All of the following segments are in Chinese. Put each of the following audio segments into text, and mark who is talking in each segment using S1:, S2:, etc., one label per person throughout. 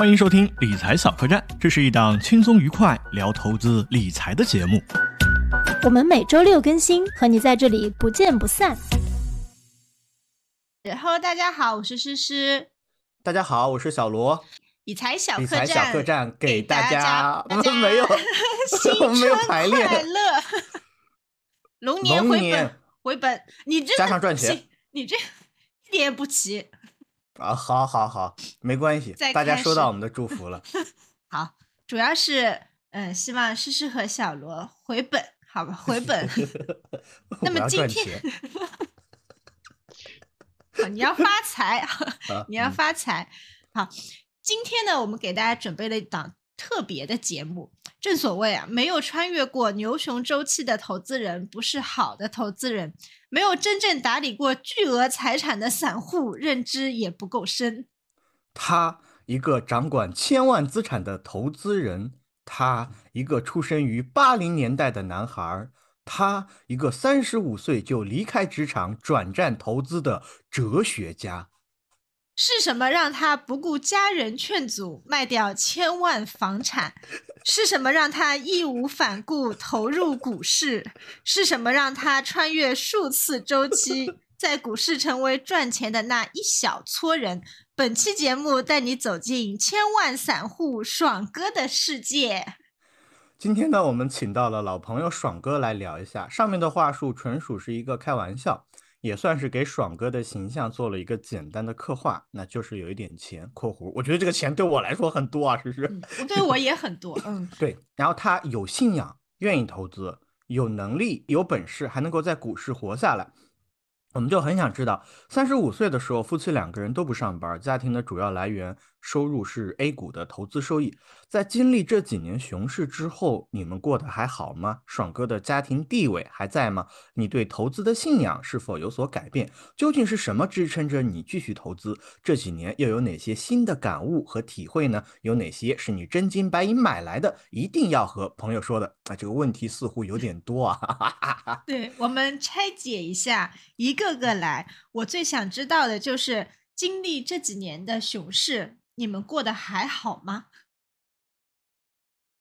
S1: 欢迎收听理财小客栈，这是一档轻松愉快聊投资理财的节目。
S2: 我们每周六更新，和你在这里不见不散。
S3: Hello，大家好，我是诗诗，
S4: 大家好，我是小罗。
S3: 理财小客栈，
S4: 财小客栈给
S3: 大
S4: 大家
S3: 我 们
S4: 没有
S3: 新
S4: 没有
S3: 春
S4: 排练
S3: 快乐，龙年回本回本，你这
S4: 加上赚钱，
S3: 你这一点也不齐。
S4: 啊，好好好，没关系，大家收到我们的祝福了。
S3: 好，主要是嗯，希望诗诗和小罗回本，好吧，回本。那么今天，好你要发财，
S4: 啊
S3: 你要
S4: 嗯
S3: 发财。好，今天呢，我们给大家准备了一档特别的节目。正所谓啊，没有穿越过牛熊周期的投资人不是好的投资人，没有真正打理过巨额财产的散户，认知也不够深。
S4: 他一个掌管千万资产的投资人，他一个出生于八零年代的男孩，他一个三十五岁就离开职场转战投资的哲学家。
S3: 是什么让他不顾家人劝阻卖掉千万房产？是什么让他义无反顾投入股市？是什么让他穿越数次周期，在股市成为赚钱的那一小撮人？本期节目带你走进千万散户爽哥的世界。
S4: 今天呢，我们请到了老朋友爽哥来聊一下。上面的话术纯属是一个开玩笑，也算是给爽哥的形象做了一个简单的刻画，那就是有一点钱（括弧）。我觉得这个钱对我来说很多啊，是不是？
S3: 嗯，对我也很多，嗯，
S4: 对，然后他有信仰，愿意投资，有能力、有本事，还能够在股市活下来。我们就很想知道，三十五岁的时候，夫妻两个人都不上班，家庭的主要来源收入是 A 股的投资收益。在经历这几年熊市之后，你们过得还好吗？爽哥的家庭地位还在吗？你对投资的信仰是否有所改变？究竟是什么支撑着你继续投资？这几年又有哪些新的感悟和体会呢？有哪些是你真金白银买来的？一定要和朋友说的啊！这个问题似乎有点多啊，
S3: 对，我们拆解一下，一个个来。我最想知道的就是，经历这几年的熊市，你们过得还好吗？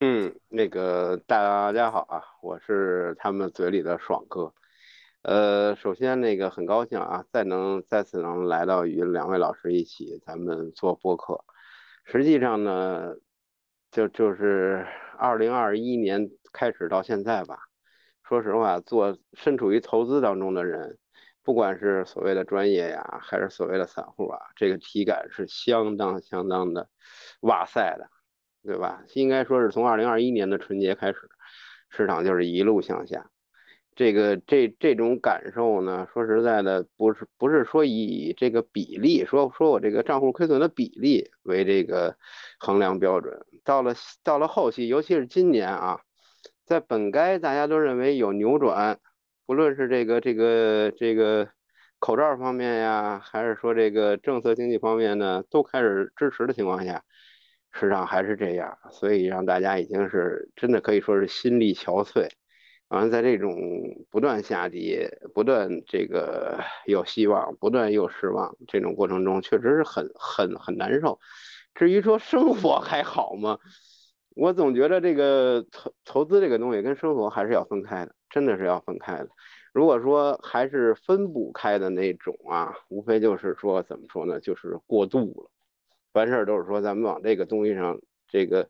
S5: 嗯，那个大家好啊，我是他们嘴里的爽哥。呃，首先那个很高兴啊，再能再次能来到与两位老师一起咱们做播客。实际上呢，就就是二零二一年开始到现在吧，说实话，做身处于投资当中的人，不管是所谓的专业呀，还是所谓的散户啊，这个体感是相当相当的哇塞的。对吧？应该说是从二零二一年的春节开始，市场就是一路向下。这个这这种感受呢，说实在的，不是不是说以这个比例，说说我这个账户亏损的比例为这个衡量标准。到了到了后期，尤其是今年啊，在本该大家都认为有扭转，不论是这个这个这个口罩方面呀，还是说这个政策经济方面呢，都开始支持的情况下。市场还是这样，所以让大家已经是真的可以说是心力憔悴。完了，在这种不断下跌、不断这个有希望、不断又失望这种过程中，确实是很很很难受。至于说生活还好吗？我总觉得这个投投资这个东西跟生活还是要分开的，真的是要分开的。如果说还是分不开的那种啊，无非就是说怎么说呢，就是过度了。凡事都是说咱们往这个东西上，这个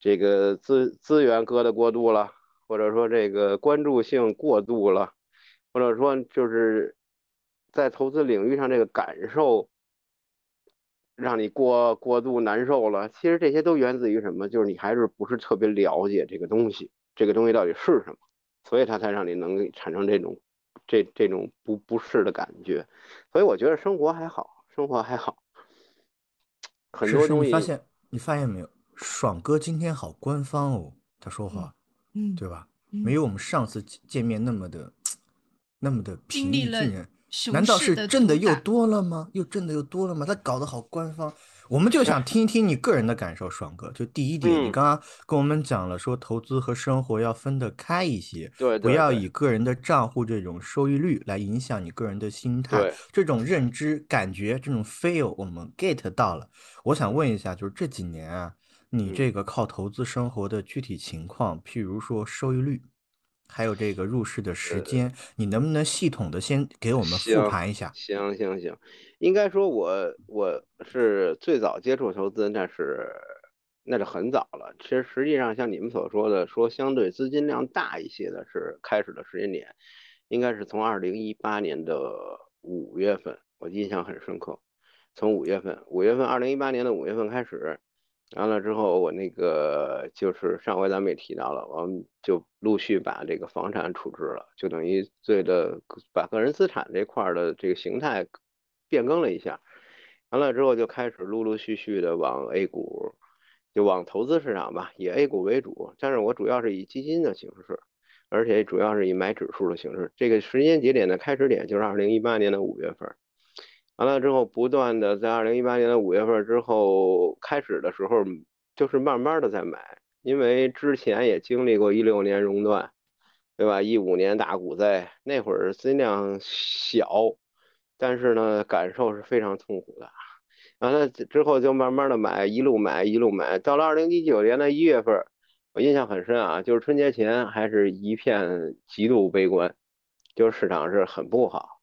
S5: 这个资资源搁的过度了，或者说这个关注性过度了，或者说就是在投资领域上这个感受让你过过度难受了。其实这些都源自于什么？就是你还是不是特别了解这个东西，这个东西到底是什么，所以它才让你能产生这种这这种不不适的感觉。所以我觉得生活还好，生活还好。很多东西
S4: 你发现你发现没有？爽哥今天好官方哦，他说话，
S3: 嗯，
S4: 对吧？
S3: 嗯
S4: 没有我们上次见见面那么的 那么的平易近人。
S3: 熊
S4: 难道是挣的又多了吗？又挣的又多了吗？他搞得好官方，我们就想听一听你个人的感受，爽哥。就第一点，你
S5: 嗯
S4: 刚刚跟我们讲了，说投资和生活要分得开一些，
S5: 对
S4: 不要以个人的账户这种收益率来影响你个人的心态
S5: 对。
S4: 这种认知、感觉、这种 feel，我们 get 到了。我想问一下，就是这几年啊，你
S5: 嗯
S4: 这个靠投资生活的具体情况，譬如说收益率，还有这个入市的时间，你能不能系统的先给我们复盘一下？
S5: 行行行，应该说我我是最早接触投资，那是那是很早了。其实实际上像你们所说的，说相对资金量大一些的是开始的时间点，应该是从二零一八年的五月份，我印象很深刻。从五月份，五月份，二零一八年的五月份开始，完了之后，我那个就是上回咱们也提到了，我们就陆续把这个房产处置了，就等于对的把个人资产这块的这个形态变更了一下，完了之后就开始陆陆续续的往 A 股，就往投资市场吧，以 A 股为主，但是我主要是以基金的形式，而且主要是以买指数的形式。这个时间节点的开始点就是二零一八年的五月份。完了之后，不断的在二零一八年的五月份之后开始的时候，就是慢慢的在买，因为之前也经历过一六年熔断，对吧？一五年大股灾，那会儿资金量小，但是呢，感受是非常痛苦的。完了之后就慢慢的买，一路买一路买，到了二零一九年的一月份，我印象很深啊，就是春节前还是一片极度悲观，就是市场是很不好。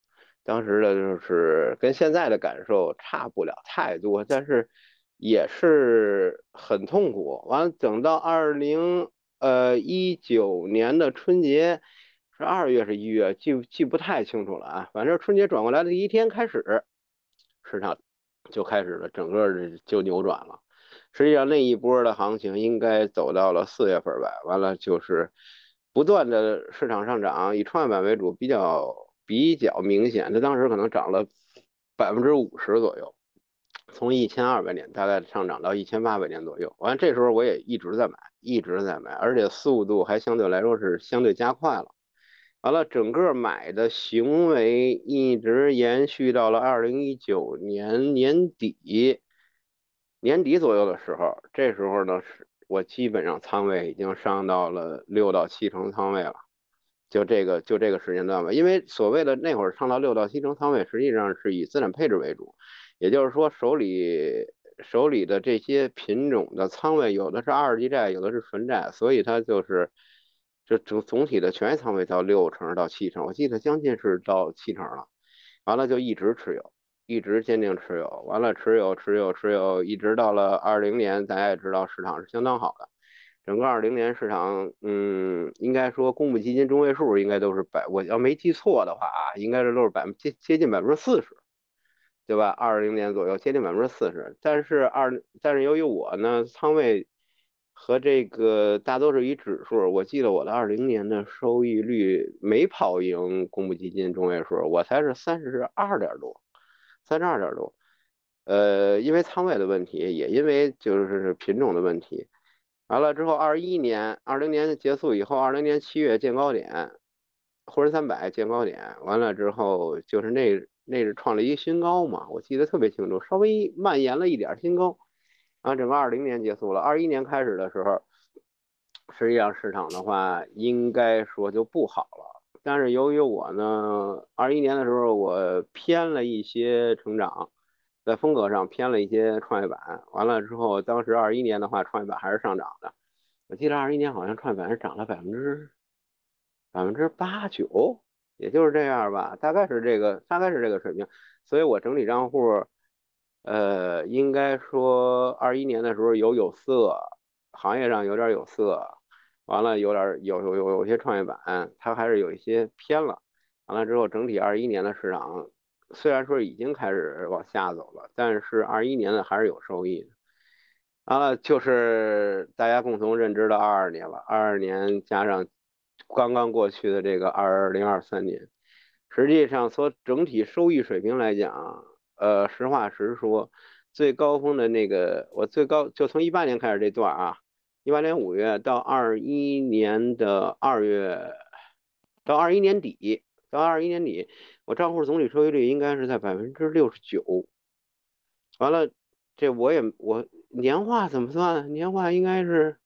S5: 当时的就是跟现在的感受差不了太多，但是也是很痛苦。完了，等到二零呃一九年的春节是二月是一月，记记不太清楚了啊。反正春节转过来的第一天开始，市场就开始了，整个就扭转了。实际上那一波的行情应该走到了四月份吧，完了就是不断的市场上涨，以创业板为主，比较。比较明显，它当时可能涨了百分之五十左右，从一千二百点大概上涨到一千八百点左右。完，这时候我也一直在买，一直在买，而且速度还相对来说是相对加快了。完了，整个买的行为一直延续到了二零一九年年底，年底左右的时候，这时候呢是我基本上仓位已经上到了六到七成仓位了。就这个就这个时间段吧，因为所谓的那会儿上到六到七成仓位，实际上是以资产配置为主，也就是说手里手里的这些品种的仓位，有的是二级债，有的是纯债，所以它就是就总总体的权益仓位到六成到七成，我记得将近是到七成了，完了就一直持有，一直坚定持有，完了持有持有持有，一直到了二零年，大家也知道市场是相当好的。整个二零年市场，嗯，应该说公募基金中位数应该都是百，我要没记错的话啊，应该是都是百分接接近百分之四十，对吧？二零年左右接近百分之四十，但是二，但是由于我呢仓位和这个大多是以指数，我记得我的二零年的收益率没跑赢公募基金中位数，我才是三十二点多，三十二点多，呃，因为仓位的问题，也因为就是品种的问题。完了之后，二一年、二零年结束以后，二零年七月见高点，沪深三百见高点，完了之后就是那那是创了一个新高嘛，我记得特别清楚，稍微蔓延了一点新高，然后整个二零年结束了，二一年开始的时候，实际上市场的话应该说就不好了，但是由于我呢，二一年的时候我偏了一些成长。在风格上偏了一些创业板，完了之后，当时二一年的话，创业板还是上涨的。我记得二一年好像创业板是涨了百分之百分之八九，也就是这样吧，大概是这个，大概是这个水平。所以我整体账户，呃，应该说二一年的时候有有色，行业上有点有色，完了有点有有有有些创业板，它还是有一些偏了。完了之后，整体二一年的市场。虽然说已经开始往下走了，但是二一年的还是有收益的。啊，就是大家共同认知的二二年了，二二年加上刚刚过去的这个二零二三年，实际上从整体收益水平来讲，呃，实话实说，最高峰的那个我最高就从一八年开始这段啊，一八年五月到二一年的二月，到二一年底，到二一年底。我账户总体收益率应该是在百分之六十九。完了，这我也我年化怎么算？年化应该是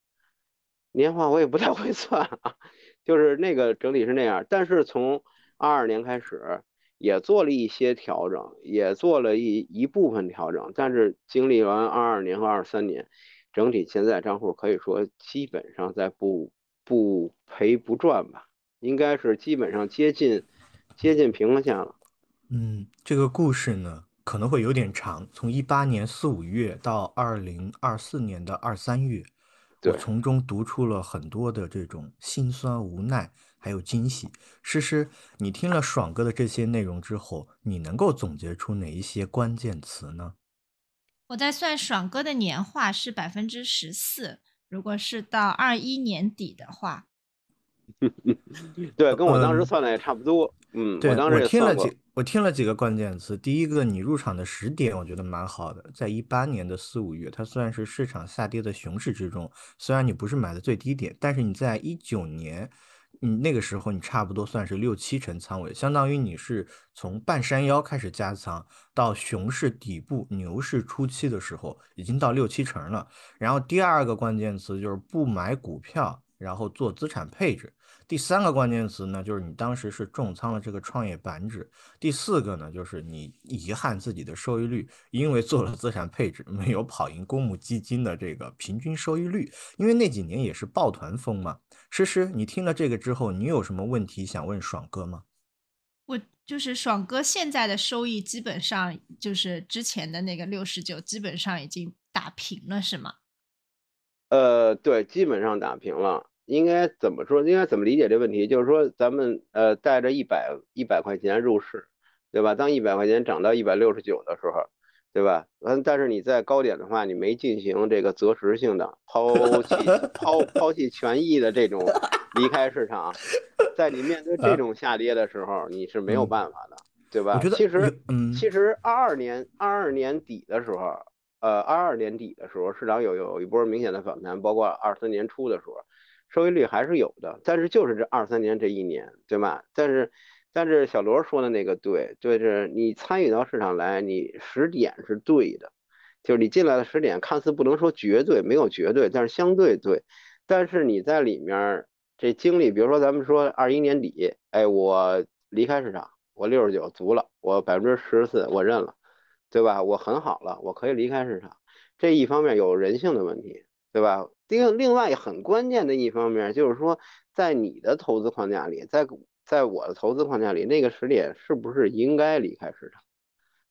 S5: 年化，我也不太会算啊。就是那个整体是那样，但是从二二年开始也做了一些调整，也做了一一部分调整，但是经历完二二年和二三年，整体现在账户可以说基本上在不不赔不赚吧，应该是基本上接近接近平衡线了。
S4: 嗯，这个故事呢可能会有点长，从一八年四五月到二零二四年的二三月。我从中读出了很多的这种心酸、无奈，还有惊喜。诗诗，你听了爽哥的这些内容之后，你能够总结出哪一些关键词呢？
S3: 我在算爽哥的年化是百分之十四，如果是到二一年底的话，
S5: 对，跟我当时算的也差不多。嗯，
S4: 我
S5: 当时也
S4: 算过。我听了几个关键词，第一个，你入场的时点我觉得蛮好的，在一八年的四五月，它算是市场下跌的熊市之中，虽然你不是买的最低点，但是你在一九年，你那个时候你差不多算是六七成仓位，相当于你是从半山腰开始加仓，到熊市底部、牛市初期的时候，已经到六七成了。然后第二个关键词就是不买股票，然后做资产配置。第三个关键词呢，就是你当时是重仓了这个创业板指。第四个呢，就是你遗憾自己的收益率，因为做了资产配置，没有跑赢公募基金的这个平均收益率。因为那几年也是抱团风嘛。诗诗，你听了这个之后，你有什么问题想问爽哥吗？
S3: 我就是爽哥现在的收益基本上就是之前的那个六十九，基本上已经打平了，是吗？
S5: 呃，对，基本上打平了。应该怎么说？应该怎么理解这问题？就是说，咱们呃带着一百一百块钱入市，对吧？当一百块钱涨到一百六十九的时候，对吧？嗯，但是你在高点的话，你没进行这个择时性的抛弃抛抛弃权益的这种离开市场，在你面对这种下跌的时候，你是没有办法的，对吧？其实，
S4: 嗯，
S5: 其实二二年二二年底的时候，呃，二二年底的时候，市场有有一波明显的反弹，包括二三年初的时候。收益率还是有的，但是就是这二三年这一年，对吧？但是，但是小罗说的那个对，就是你参与到市场来，你时点是对的，就是你进来的时点看似不能说绝对没有绝对，但是相对对。但是你在里面这经历，比如说咱们说二一年底，哎，我离开市场，我六十九足了，我百分之十四我认了，对吧？我很好了，我可以离开市场。这一方面有人性的问题，对吧？另另外很关键的一方面就是说，在你的投资框架里，在在我的投资框架里，那个时点是不是应该离开市场？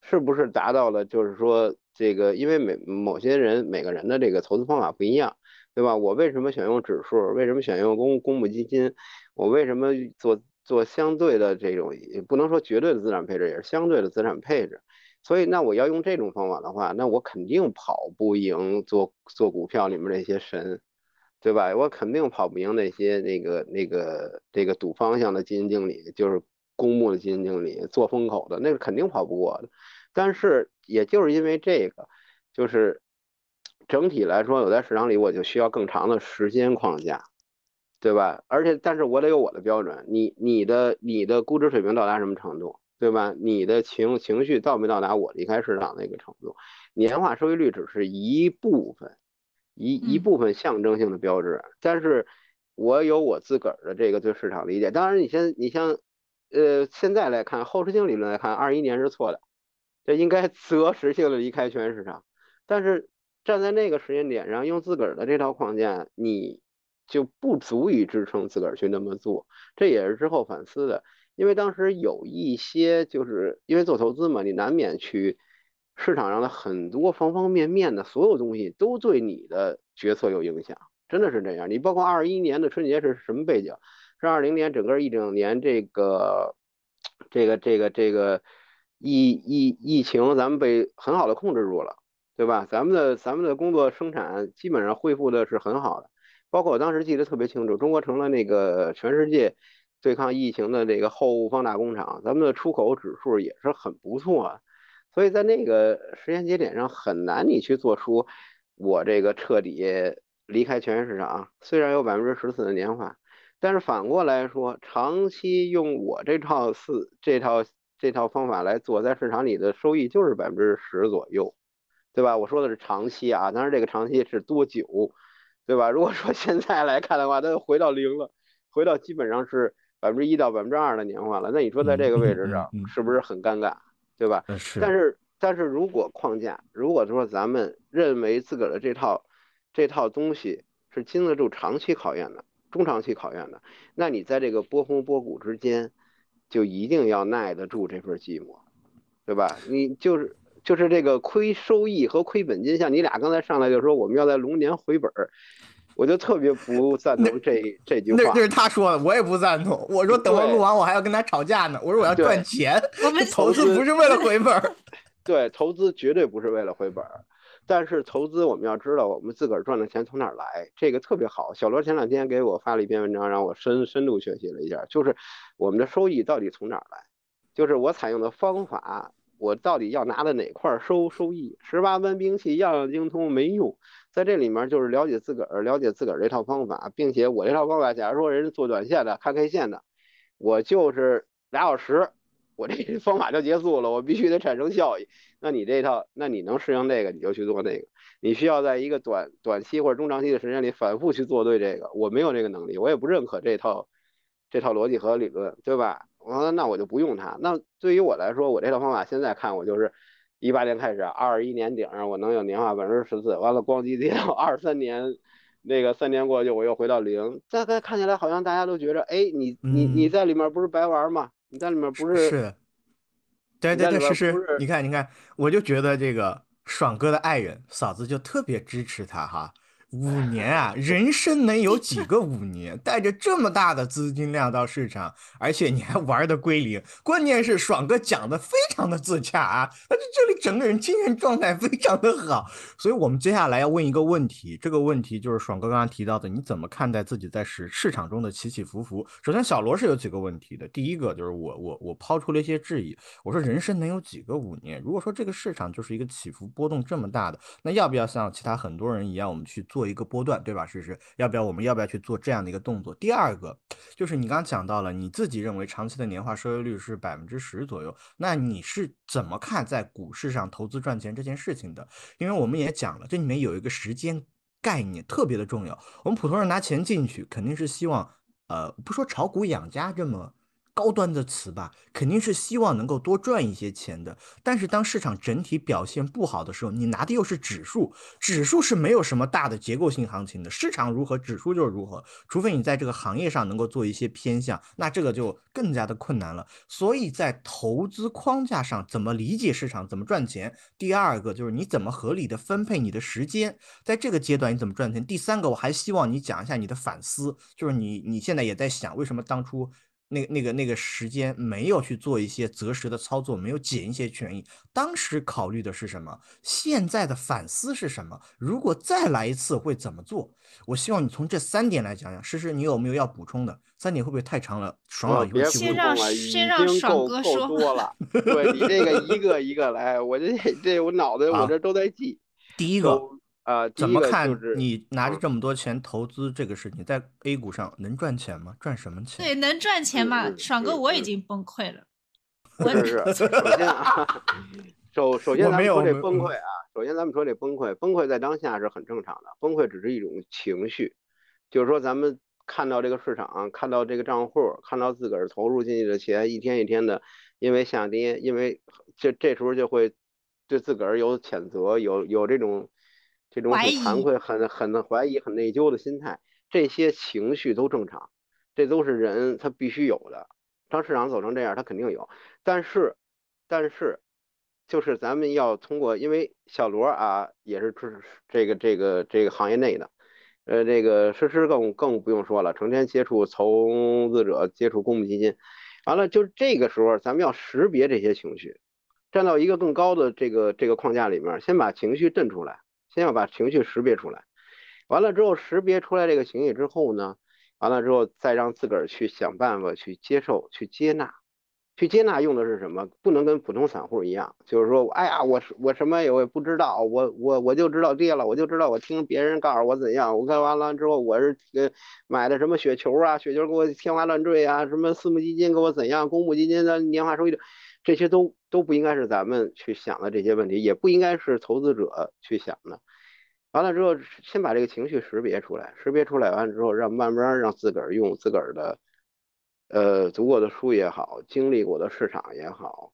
S5: 是不是达到了？就是说，这个因为每某些人每个人的这个投资方法不一样，对吧？我为什么选用指数？为什么选用公公募基金？我为什么做做相对的这种，不能说绝对的资产配置，也是相对的资产配置？所以，那我要用这种方法的话，那我肯定跑不赢做做股票里面那些神，对吧？我肯定跑不赢那些那个那个这个赌方向的基金经理，就是公募的基金经理做风口的，那个肯定跑不过的。但是，也就是因为这个，就是整体来说，我在市场里我就需要更长的时间框架，对吧？而且，但是我得有我的标准，你你的你的估值水平到达什么程度？对吧？你的情情绪到没到达我离开市场那个程度？年化收益率只是一部分，一一部分象征性的标志。但是，我有我自个儿的这个对市场理解。当然，你先你像，呃，现在来看后视镜理论来看，二一年是错的，这应该 择时性的离开全市场。但是站在那个时间点上，用自个儿的这套框架，你就不足以支撑自个儿去那么做。这也是之后反思的。因为当时有一些，就是因为做投资嘛，你难免去市场上的很多方方面面的所有东西都对你的决策有影响，真的是这样。你包括二一年的春节是什么背景？是二零年整个一整年这个这个这个这个疫疫疫情，咱们被很好的控制住了，对吧？咱们的咱们的工作生产基本上恢复的是很好的，包括我当时记得特别清楚，中国成了那个全世界。对抗疫情的这个后物放大工厂，咱们的出口指数也是很不错，啊所以在那个时间节点上很难你去做出我这个彻底离开全市场。虽然有百分之十四的年化，但是反过来说，长期用我这套四这套这这套方法来做，在市场里的收益就是百分之十左右，对吧？我说的是长期啊，当然这个长期是多久，对吧？如果说现在来看的话，它又回到零了，回到基本上是百分之一到百分之二的年化了。那你说在这个位置上是不是很尴尬，对吧？
S4: 是。
S5: 但是但是如果框架，如果说咱们认为自个儿的这套这套东西是经得住长期考验的。中长期考验的，那你在这个波峰波谷之间，就一定要耐得住这份寂寞，对吧？你就是就是这个亏收益和亏本金，像你俩刚才上来就说我们要在龙年回本儿，我就特别不赞同这这句话。
S4: 那那是他说的，我也不赞同。我说等我录完，我还要跟他吵架呢。我说我要赚钱，
S3: 我们
S4: 投资不是为了回本儿。
S5: 对，投资绝对不是为了回本儿。但是投资我们要知道，我们自个儿赚的钱从哪儿来，这个特别好。小罗前两天给我发了一篇文章，让我深深度学习了一下，就是我们的收益到底从哪儿来，就是我采用的方法，我到底要拿的哪块收收益？十八般兵器样样精通没用，在这里面就是了解自个儿，了解自个儿这套方法，并且我这套方法，假如说人家做短线的看 K 线的，我就是俩小时。我这 方法就结束了，我必须得产生效益。那你这套，那你能适应这个，你就去做那个。你需要在一个短短期或者中长期的时间里反复去做对这个。我没有这个能力，我也不认可这套这套逻辑和理论，对吧？我说那我就不用它。那对于我来说，我这套方法现在看，我就是一八年开始，二一年顶上我能有年化百分之十四，完了咣叽跌到二三年，那个三年过去我又回到零。大概看起来好像大家都觉着，哎，你你你在里面不是白玩吗？你在里面不是
S4: 是，对对对，是是，你看你看，我就觉得这个爽哥的爱人嫂子就特别支持他哈。五年啊，人生能有几个五年？带着这么大的资金量到市场，而且你还玩的归零，关键是爽哥讲的非常的自洽啊，他这里整个人精神状态非常的好。所以我们接下来要问一个问题，这个问题就是爽哥刚刚提到的，你怎么看待自己在市市场中的起起伏伏？首先，小罗是有几个问题的，第一个就是我我我抛出了一些质疑，我说人生能有几个五年？如果说这个市场就是一个起伏波动这么大的，那要不要像其他很多人一样，我们去做？一个波段，对吧？是是，要不要我们要不要去做这样的一个动作？第二个就是你刚刚讲到了，你自己认为长期的年化收益率是百分之十左右，那你是怎么看在股市上投资赚钱这件事情的？因为我们也讲了，这里面有一个时间概念特别的重要。我们普通人拿钱进去，肯定是希望，呃，不说炒股养家这么。高端的词吧，肯定是希望能够多赚一些钱的。但是当市场整体表现不好的时候，你拿的又是指数，指数是没有什么大的结构性行情的。市场如何，指数就是如何。除非你在这个行业上能够做一些偏向，那这个就更加的困难了。所以在投资框架上，怎么理解市场，怎么赚钱？第二个就是你怎么合理的分配你的时间，在这个阶段你怎么赚钱？第三个，我还希望你讲一下你的反思，就是你你现在也在想，为什么当初。那那个那个时间没有去做一些择时的操作，没有减一些权益。当时考虑的是什么？现在的反思是什么？如果再来一次会怎么做？我希望你从这三点来讲讲。诗诗，你有没有要补充的？三点会不会太长了？爽老
S5: 别
S3: 先让先让爽哥说。
S5: 够多了，对你这个 一个一个来，我这这我脑袋我这都在记。
S4: 第一个。
S5: 啊，
S4: 怎么看？你拿着这么多钱投资这个事情，在 A 股上能赚钱吗？赚什么钱？
S3: 对，能赚钱吗？爽哥，我已经崩溃了。
S5: 不是，首先 啊，首首先咱们说这崩溃啊，首先咱们说这崩溃，崩溃在当下是很正常的，崩溃只是一种情绪，就是说咱们看到这个市场，看到这个账户，看到自个儿投入进去的钱一天一天的因为下跌，因为这这时候就会对自个儿有谴责，有有这种。这种很惭愧、很很怀疑、很内疚的心态，这些情绪都正常，这都是人他必须有的。当市场走成这样，他肯定有。但是，但是，就是咱们要通过，因为小罗啊，也是这个这个这个行业内的，呃，这个诗诗更更不用说了，成天接触投资者，接触公募基金，完了，就这个时候，咱们要识别这些情绪，站到一个更高的这个这个框架里面，先把情绪震出来。先要把情绪识别出来，完了之后识别出来这个情绪之后呢，完了之后再让自个儿去想办法去接受、去接纳、去接纳用的是什么？不能跟普通散户一样，就是说，哎呀，我我什么也我也不知道，我我我就知道跌了，我就知道我听别人告诉我怎样，我看完了之后我是呃买的什么雪球啊，雪球给我天花乱坠啊，什么私募基金给我怎样，公募基金的年化收益，这些都都不应该是咱们去想的这些问题，也不应该是投资者去想的。完了之后，先把这个情绪识别出来，识别出来完之后，让慢慢让自个儿用自个儿的，呃，读过的书也好，经历过的市场也好，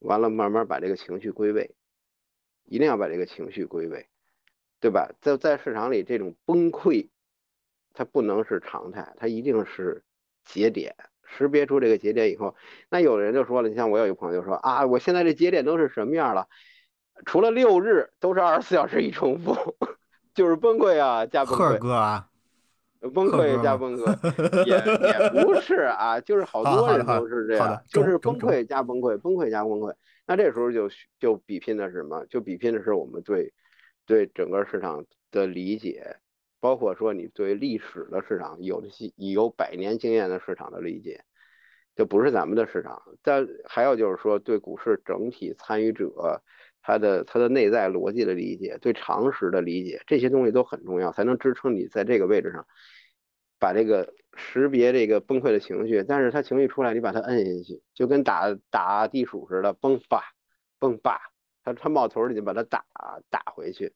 S5: 完了慢慢把这个情绪归位，一定要把这个情绪归位，对吧？在在市场里这种崩溃，它不能是常态，它一定是节点。识别出这个节点以后，那有的人就说了，你像我有一个朋友说啊，我现在这节点都是什么样了？除了六日都是二十四小时一重复，就是崩溃啊加崩溃。
S4: 哥啊，
S5: 崩溃加崩溃也也不是啊，就是好多人都是这样，就是崩溃加崩溃，崩溃加崩溃。那这时候就就比拼的是什么？就比拼的是我们对对整个市场的理解。包括说你对历史的市场有的有百年经验的市场的理解，就不是咱们的市场。但还有就是说对股市整体参与者他的他的内在逻辑的理解，对常识的理解，这些东西都很重要，才能支撑你在这个位置上把这个识别这个崩溃的情绪。但是他情绪出来，你把它摁下去，就跟打打地鼠似的，崩吧崩吧，他他冒头你就把它打打回去。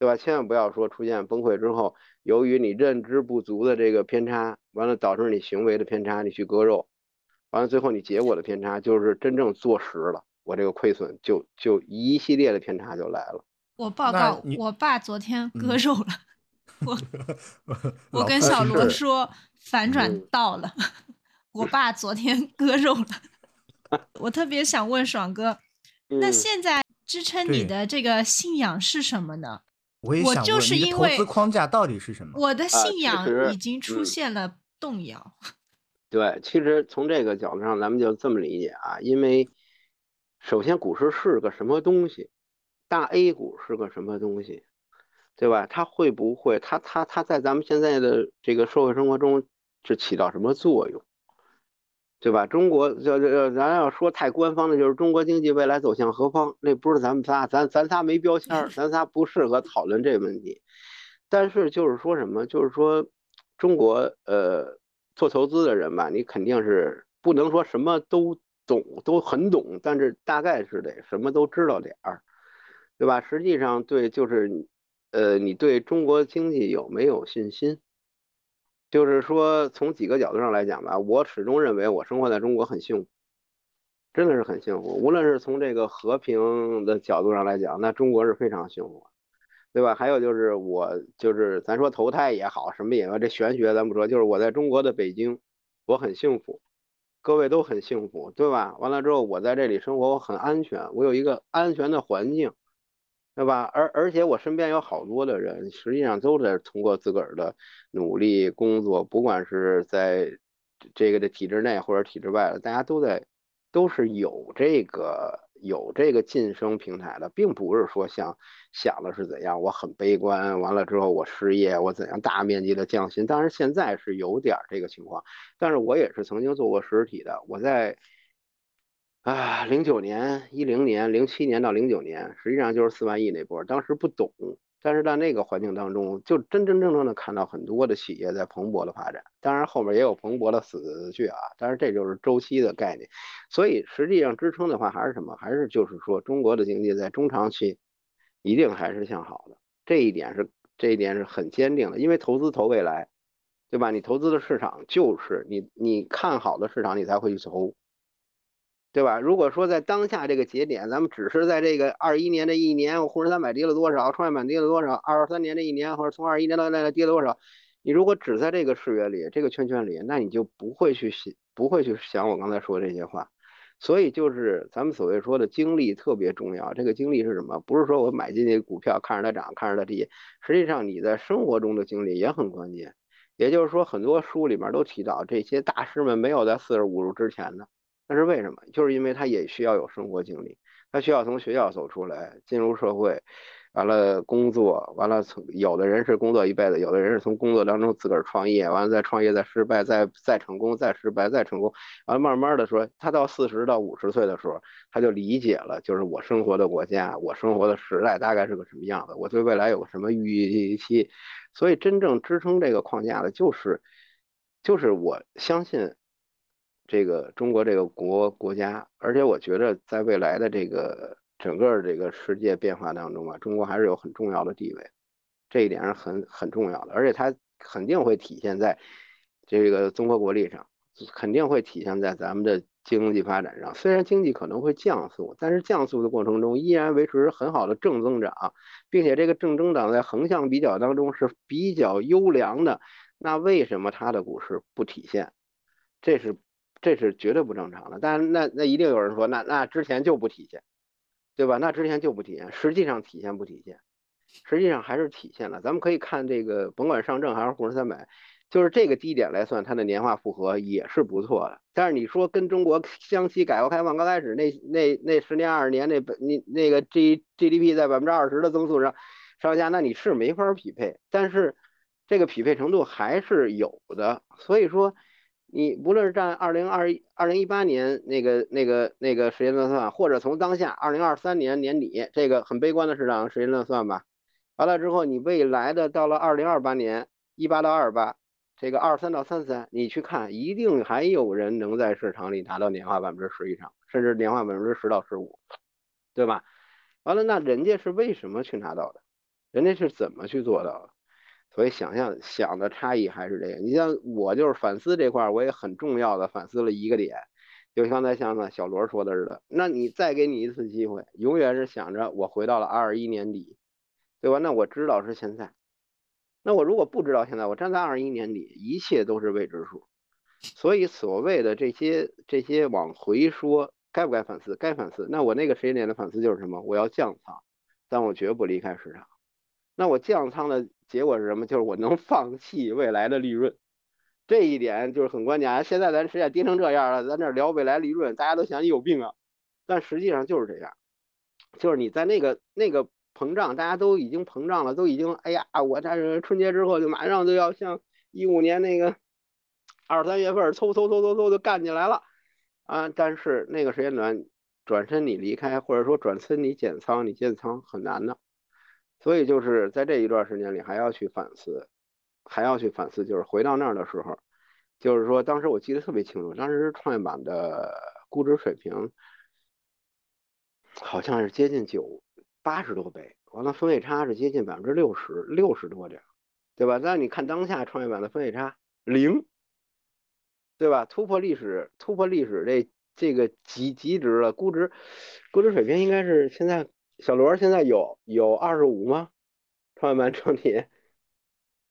S5: 对吧？千万不要说出现崩溃之后，由于你认知不足的这个偏差，完了导致你行为的偏差，你去割肉，完了最后你结果的偏差就是真正坐实了，我这个亏损就就一系列的偏差就来了。
S3: 我报告，我爸昨天割肉了，我我跟小罗说反转到了，我爸昨天 割肉了。我特别想问爽哥，那现在支撑你的这个信仰是什么呢？
S4: 我也想问，你的投资框架到底是什么？
S3: 我的信仰已经出现了动摇。
S5: 对，其实从这个角度上，咱们就这么理解啊。因为首先，股市是个什么东西？大 A 股是个什么东西？对吧？它会不会？它它它在咱们现在的这个社会生活中是起到什么作用？对吧？中国就就咱要说太官方的，就是中国经济未来走向何方？那不是咱们仨，咱咱仨没标签，咱仨不适合讨论这个问题。但是就是说什么？就是说中国呃做投资的人吧，你肯定是不能说什么都懂，都很懂，但是大概是得什么都知道点儿，对吧？实际上对，就是呃，你对中国经济有没有信心？就是说，从几个角度上来讲吧，我始终认为我生活在中国很幸福，真的是很幸福。无论是从这个和平的角度上来讲，那中国是非常幸福，对吧？还有就是我就是咱说投胎也好，什么也好，这玄学咱不说，就是我在中国的北京，我很幸福，各位都很幸福，对吧？完了之后，我在这里生活，我很安全，我有一个安全的环境。对吧？而而且我身边有好多的人，实际上都在通过自个儿的努力工作，不管是在这个的体制内或者体制外的，大家都在都是有这个有这个晋升平台的，并不是说像想的是怎样，我很悲观，完了之后我失业，我怎样大面积的降薪。当然现在是有点这个情况，但是我也是曾经做过实体的，我在。啊，零九年、一零年、零七年到零九年，实际上就是四万亿那波。当时不懂，但是在那个环境当中，就真真正正的看到很多的企业在蓬勃的发展。当然后面也有蓬勃的死去啊，但是这就是周期的概念。所以实际上支撑的话还是什么？还是就是说中国的经济在中长期一定还是向好的。这一点是这一点是很坚定的，因为投资投未来，对吧？你投资的市场就是你你看好的市场，你才会去投。对吧？如果说在当下这个节点，咱们只是在这个二一年这一年，沪深三百跌了多少，创业板跌了多少，二三年这一年，或者从二一年到现在跌了多少，你如果只在这个视野里、这个圈圈里，那你就不会去想，不会去想我刚才说这些话。所以就是咱们所谓说的经历特别重要。这个经历是什么？不是说我买进去股票看着它涨，看着它跌，实际上你在生活中的经历也很关键。也就是说，很多书里面都提到这些大师们没有在四舍五入之前的。那是为什么？就是因为他也需要有生活经历，他需要从学校走出来，进入社会，完了工作，完了从有的人是工作一辈子，有的人是从工作当中自个儿创业，完了再创业再失败，再再成功，再失败再成功，完了慢慢的说，他到四十到五十岁的时候，他就理解了，就是我生活的国家，我生活的时代大概是个什么样子，我对未来有个什么预期，所以真正支撑这个框架的，就是就是我相信。这个中国这个国国家，而且我觉得在未来的这个整个这个世界变化当中啊，中国还是有很重要的地位，这一点是很很重要的，而且它肯定会体现在这个综合国力上，肯定会体现在咱们的经济发展上。虽然经济可能会降速，但是降速的过程中依然维持很好的正增长，并且这个正增长在横向比较当中是比较优良的。那为什么它的股市不体现？这是这是绝对不正常的。但那那一定有人说，那那之前就不体现，对吧？那之前就不体现，实际上体现不体现？实际上还是体现了。咱们可以看这个，甭管上证还是沪深三百，就是这个低点来算，它的年化复合也是不错的。但是你说跟中国相期改革开放刚开始那那那十年二十年那你那个 G GDP 在百分之二十的增速上上下，那你是没法匹配。但是这个匹配程度还是有的，所以说你无论是占二零二一、二零一八年那个、那个、那个时间段算，或者从当下二零二三年年底这个很悲观的市场时间段算吧，完了之后你未来的到了二零二八年一八到二八，这个二三到三三，你去看，一定还有人能在市场里达到年化百分之十以上，甚至年化百分之十到十五，对吧？完了，那人家是为什么去拿到的？人家是怎么去做到的？所以想象想的差异还是这个，你像我就是反思这块，我也很重要的反思了一个点，就刚才像那小罗说的似的，那你再给你一次机会，永远是想着我回到了二一年底，对吧？那我知道是现在，那我如果不知道现在，我站在二一年底，一切都是未知数。所以所谓的这些这些往回说，该不该反思？该反思。那我那个时间点的反思就是什么？我要降仓，但我绝不离开市场。那我降仓的结果是什么？就是我能放弃未来的利润，这一点就是很关键啊。现在咱实在跌成这样了，咱这聊未来利润，大家都想你有病啊。但实际上就是这样，就是你在那个那个膨胀，大家都已经膨胀了，都已经哎呀，我这春节之后就马上就要像一五年那个二三月份嗖嗖嗖嗖嗖就干起来了啊。但是那个时间段转身你离开，或者说转身你减仓，你建仓很难的。所以就是在这一段时间里，还要去反思，还要去反思，就是回到那儿的时候，就是说当时我记得特别清楚，当时创业板的估值水平好像是接近九八十多倍，完了分位差是接近百分之六十六十多点，对吧？但你看当下创业板的分位差零，对吧？突破历史突破历史这这个极极值了，估值估值水平应该是现在。小罗现在有有二十五吗？创业板整体，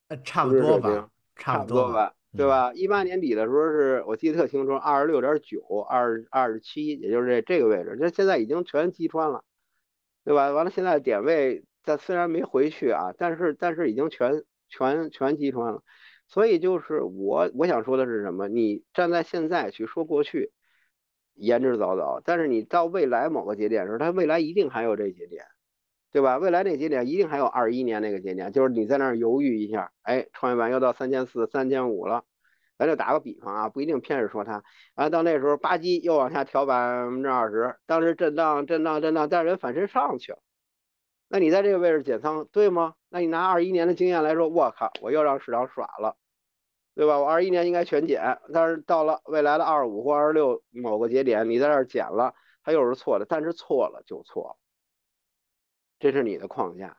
S4: 呃，差不多吧，
S5: 差
S4: 不多
S5: 吧，对吧？一八年底的时候是我记得特清楚，二十六点九，二二十七，也就是这这个位置，这现在已经全击穿了，对吧？完了，现在点位在虽然没回去啊，但是但是已经全全全击穿了，所以就是我我想说的是什么？你站在现在去说过去。言之凿凿，但是你到未来某个节点的时候，它未来一定还有这节点，对吧？未来那节点一定还有二一年那个节点，就是你在那儿犹豫一下，哎，创业板又到三千四、三千五了，咱就打个比方啊，不一定偏是说它，啊，到那时候吧唧又往下调百分之二十，当时震荡、震荡、震荡，但是人反身上去了，那你在这个位置减仓对吗？那你拿二一年的经验来说，我靠，我又让市场耍了。对吧？我二一年应该全减，但是到了未来的二五或二十六某个节点，你在这儿减了，它又是错的。但是错了就错了，这是你的框架，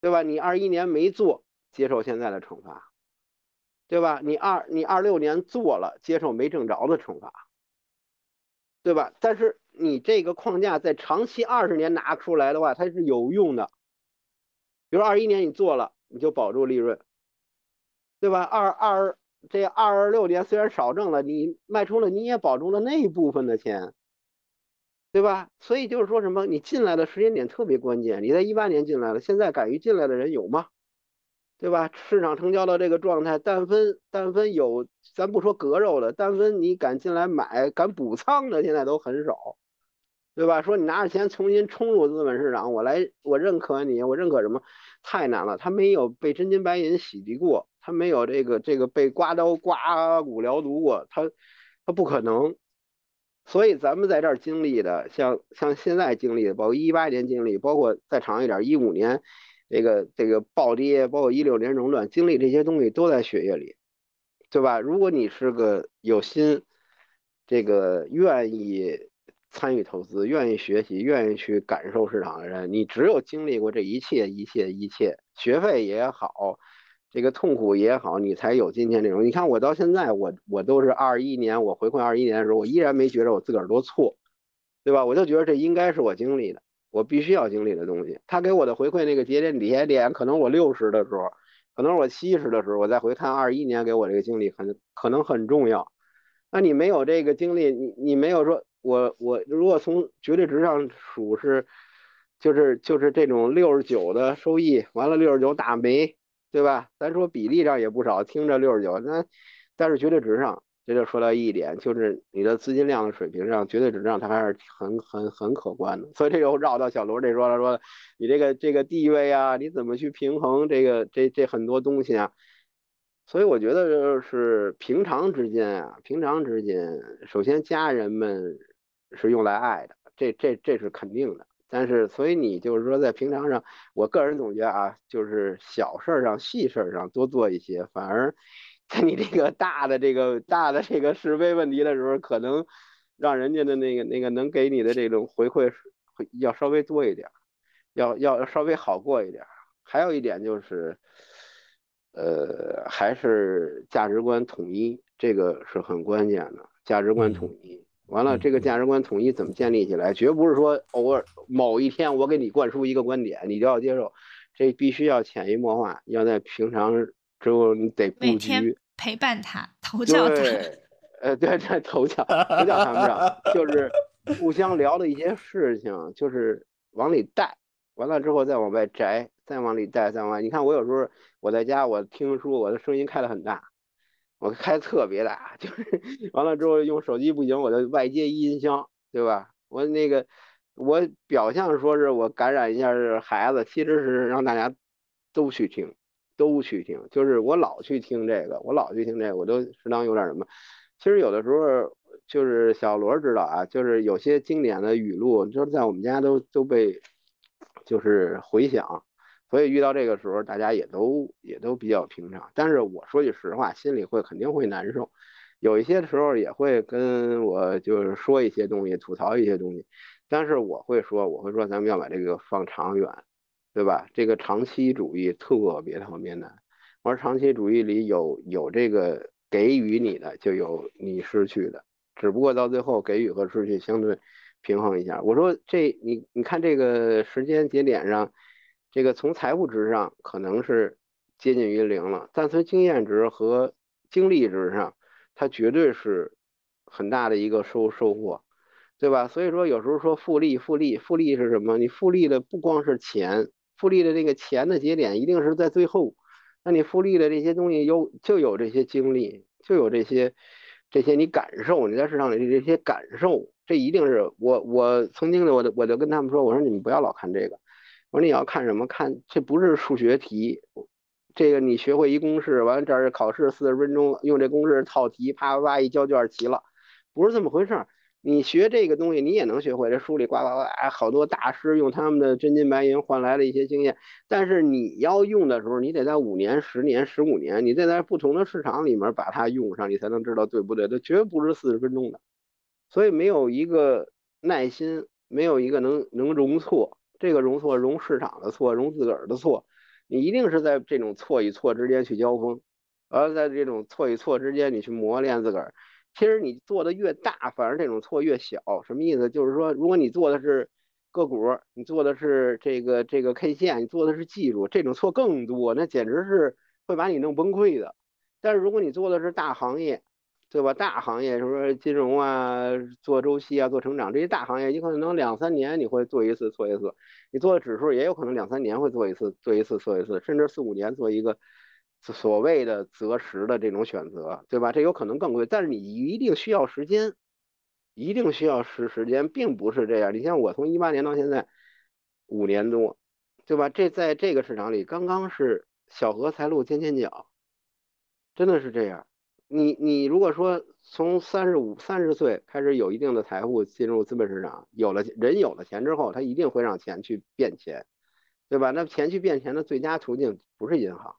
S5: 对吧？你二一年没做，接受现在的惩罚，对吧？你二你二六年做了，接受没挣着的惩罚，对吧？但是你这个框架在长期二十年拿出来的话，它是有用的。比如二一年你做了，你就保住利润。对吧？二二这二二六年虽然少挣了，你卖出了，你也保住了那一部分的钱，对吧？所以就是说什么，你进来的时间点特别关键。你在一八年进来了，现在敢于进来的人有吗？对吧？市场成交的这个状态，但分但分有，咱不说割肉的，但分你敢进来买、敢补仓的，现在都很少，对吧？说你拿着钱重新冲入资本市场，我来，我认可你，我认可什么？太难了，他没有被真金白银洗涤过。他没有这个这个被刮刀刮骨疗毒过，他他不可能。所以咱们在这儿经历的，像像现在经历的，包括一八年经历，包括再长一点一五年，这个这个暴跌，包括一六年熔断，经历这些东西都在血液里，对吧？如果你是个有心这个愿意参与投资、愿意学习、愿意去感受市场的人，你只有经历过这一切、一切、一切，学费也好，这个痛苦也好，你才有今天这种。你看我到现在，我我都是二一年，我回馈二一年的时候，我依然没觉得我自个儿多错，对吧？我就觉得这应该是我经历的，我必须要经历的东西。他给我的回馈那个节点底下点，可能我六十的时候。可能我七十的时候，我再回看二一年给我这个经历，很可能很重要。那你没有这个经历，你你没有说，我我如果从绝对值上数是，就是就是这种六十九的收益，完了六十九打没，对吧？咱说比例上也不少，听着六十九，那但是绝对值上。这就说到一点，就是你的资金量的水平上，绝对值上它还是很很很可观的。所以这又绕到小罗这说了，说你这个这个地位啊，你怎么去平衡这个这这很多东西啊？所以我觉得就是平常之间啊，平常之间，首先家人们是用来爱的，这这这是肯定的。但是所以你就是说在平常上，我个人总结啊，就是小事儿上、细事儿上多做一些，反而。在你这个大的这个大的这个是非问题的时候，可能让人家的那个那个能给你的这种回馈会要稍微多一点，要要稍微好过一点。还有一点就是，呃，还是价值观统一，这个是很关键的。价值观统一完了，这个价值观统一怎么建立起来？绝不是说偶尔某一天我给你灌输一个观点，你就要接受，这必须要潜移默化，要在平常。之后你得布局，
S3: 陪伴他，投教他。
S5: 对，呃，对对，投教，投教他们上，就是互相聊的一些事情，就是往里带，完了之后再往外摘，再往里带，再往外。你看我有时候我在家，我听书，我的声音开的很大，我开特别大，就是 完了之后用手机不行，我就外接音箱，对吧？我那个我表象说是我感染一下孩子，其实是让大家都去听。都去听，就是我老去听这个，我老去听这个，我都适当有点什么。其实有的时候就是小罗知道啊，就是有些经典的语录，就是在我们家都都被就是回想，所以遇到这个时候，大家也都也都比较平常。但是我说句实话，心里会肯定会难受，有一些时候也会跟我就是说一些东西，吐槽一些东西。但是我会说，我会说，咱们要把这个放长远。对吧？这个长期主义特别特别难。我说长期主义里有有这个给予你的，就有你失去的。只不过到最后给予和失去相对平衡一下。我说这你你看这个时间节点上，这个从财富值上可能是接近于零了，但从经验值和经历值上，它绝对是很大的一个收收获，对吧？所以说有时候说复利复利复利是什么？你复利的不光是钱。复利的这个钱的节点一定是在最后，那你复利的这些东西有就有这些经历，就有这些这些你感受，你在市场里的这些感受，这一定是我我曾经的我我就跟他们说，我说你们不要老看这个，我说你要看什么？看这不是数学题，这个你学会一公式，完了这儿考试四十分钟，用这公式套题，啪啪啪一交卷齐了，不是这么回事儿。你学这个东西，你也能学会。这书里呱呱呱，好多大师用他们的真金白银换来了一些经验。但是你要用的时候，你得在五年、十年、十五年，你得在不同的市场里面把它用上，你才能知道对不对。它绝不是四十分钟的，所以没有一个耐心，没有一个能能容错。这个容错，容市场的错，容自个儿的错。你一定是在这种错与错之间去交锋，而在这种错与错之间，你去磨练自个儿。其实你做的越大，反而这种错越小。什么意思？就是说，如果你做的是个股，你做的是这个这个 K 线，你做的是技术，这种错更多，那简直是会把你弄崩溃的。但是如果你做的是大行业，对吧？大行业，什么金融啊，做周期啊，做成长这些大行业，你可能两三年你会做一次错一次。你做的指数也有可能两三年会做一次做一次错一次，甚至四五年做一个。所谓的择时的这种选择，对吧？这有可能更贵，但是你一定需要时间，一定需要时时间，并不是这样。你像我从一八年到现在五年多，对吧？这在这个市场里刚刚是小荷才露尖尖角，真的是这样。你你如果说从三十五三十岁开始有一定的财富进入资本市场，有了人有了钱之后，他一定会让钱去变钱，对吧？那钱去变钱的最佳途径不是银行。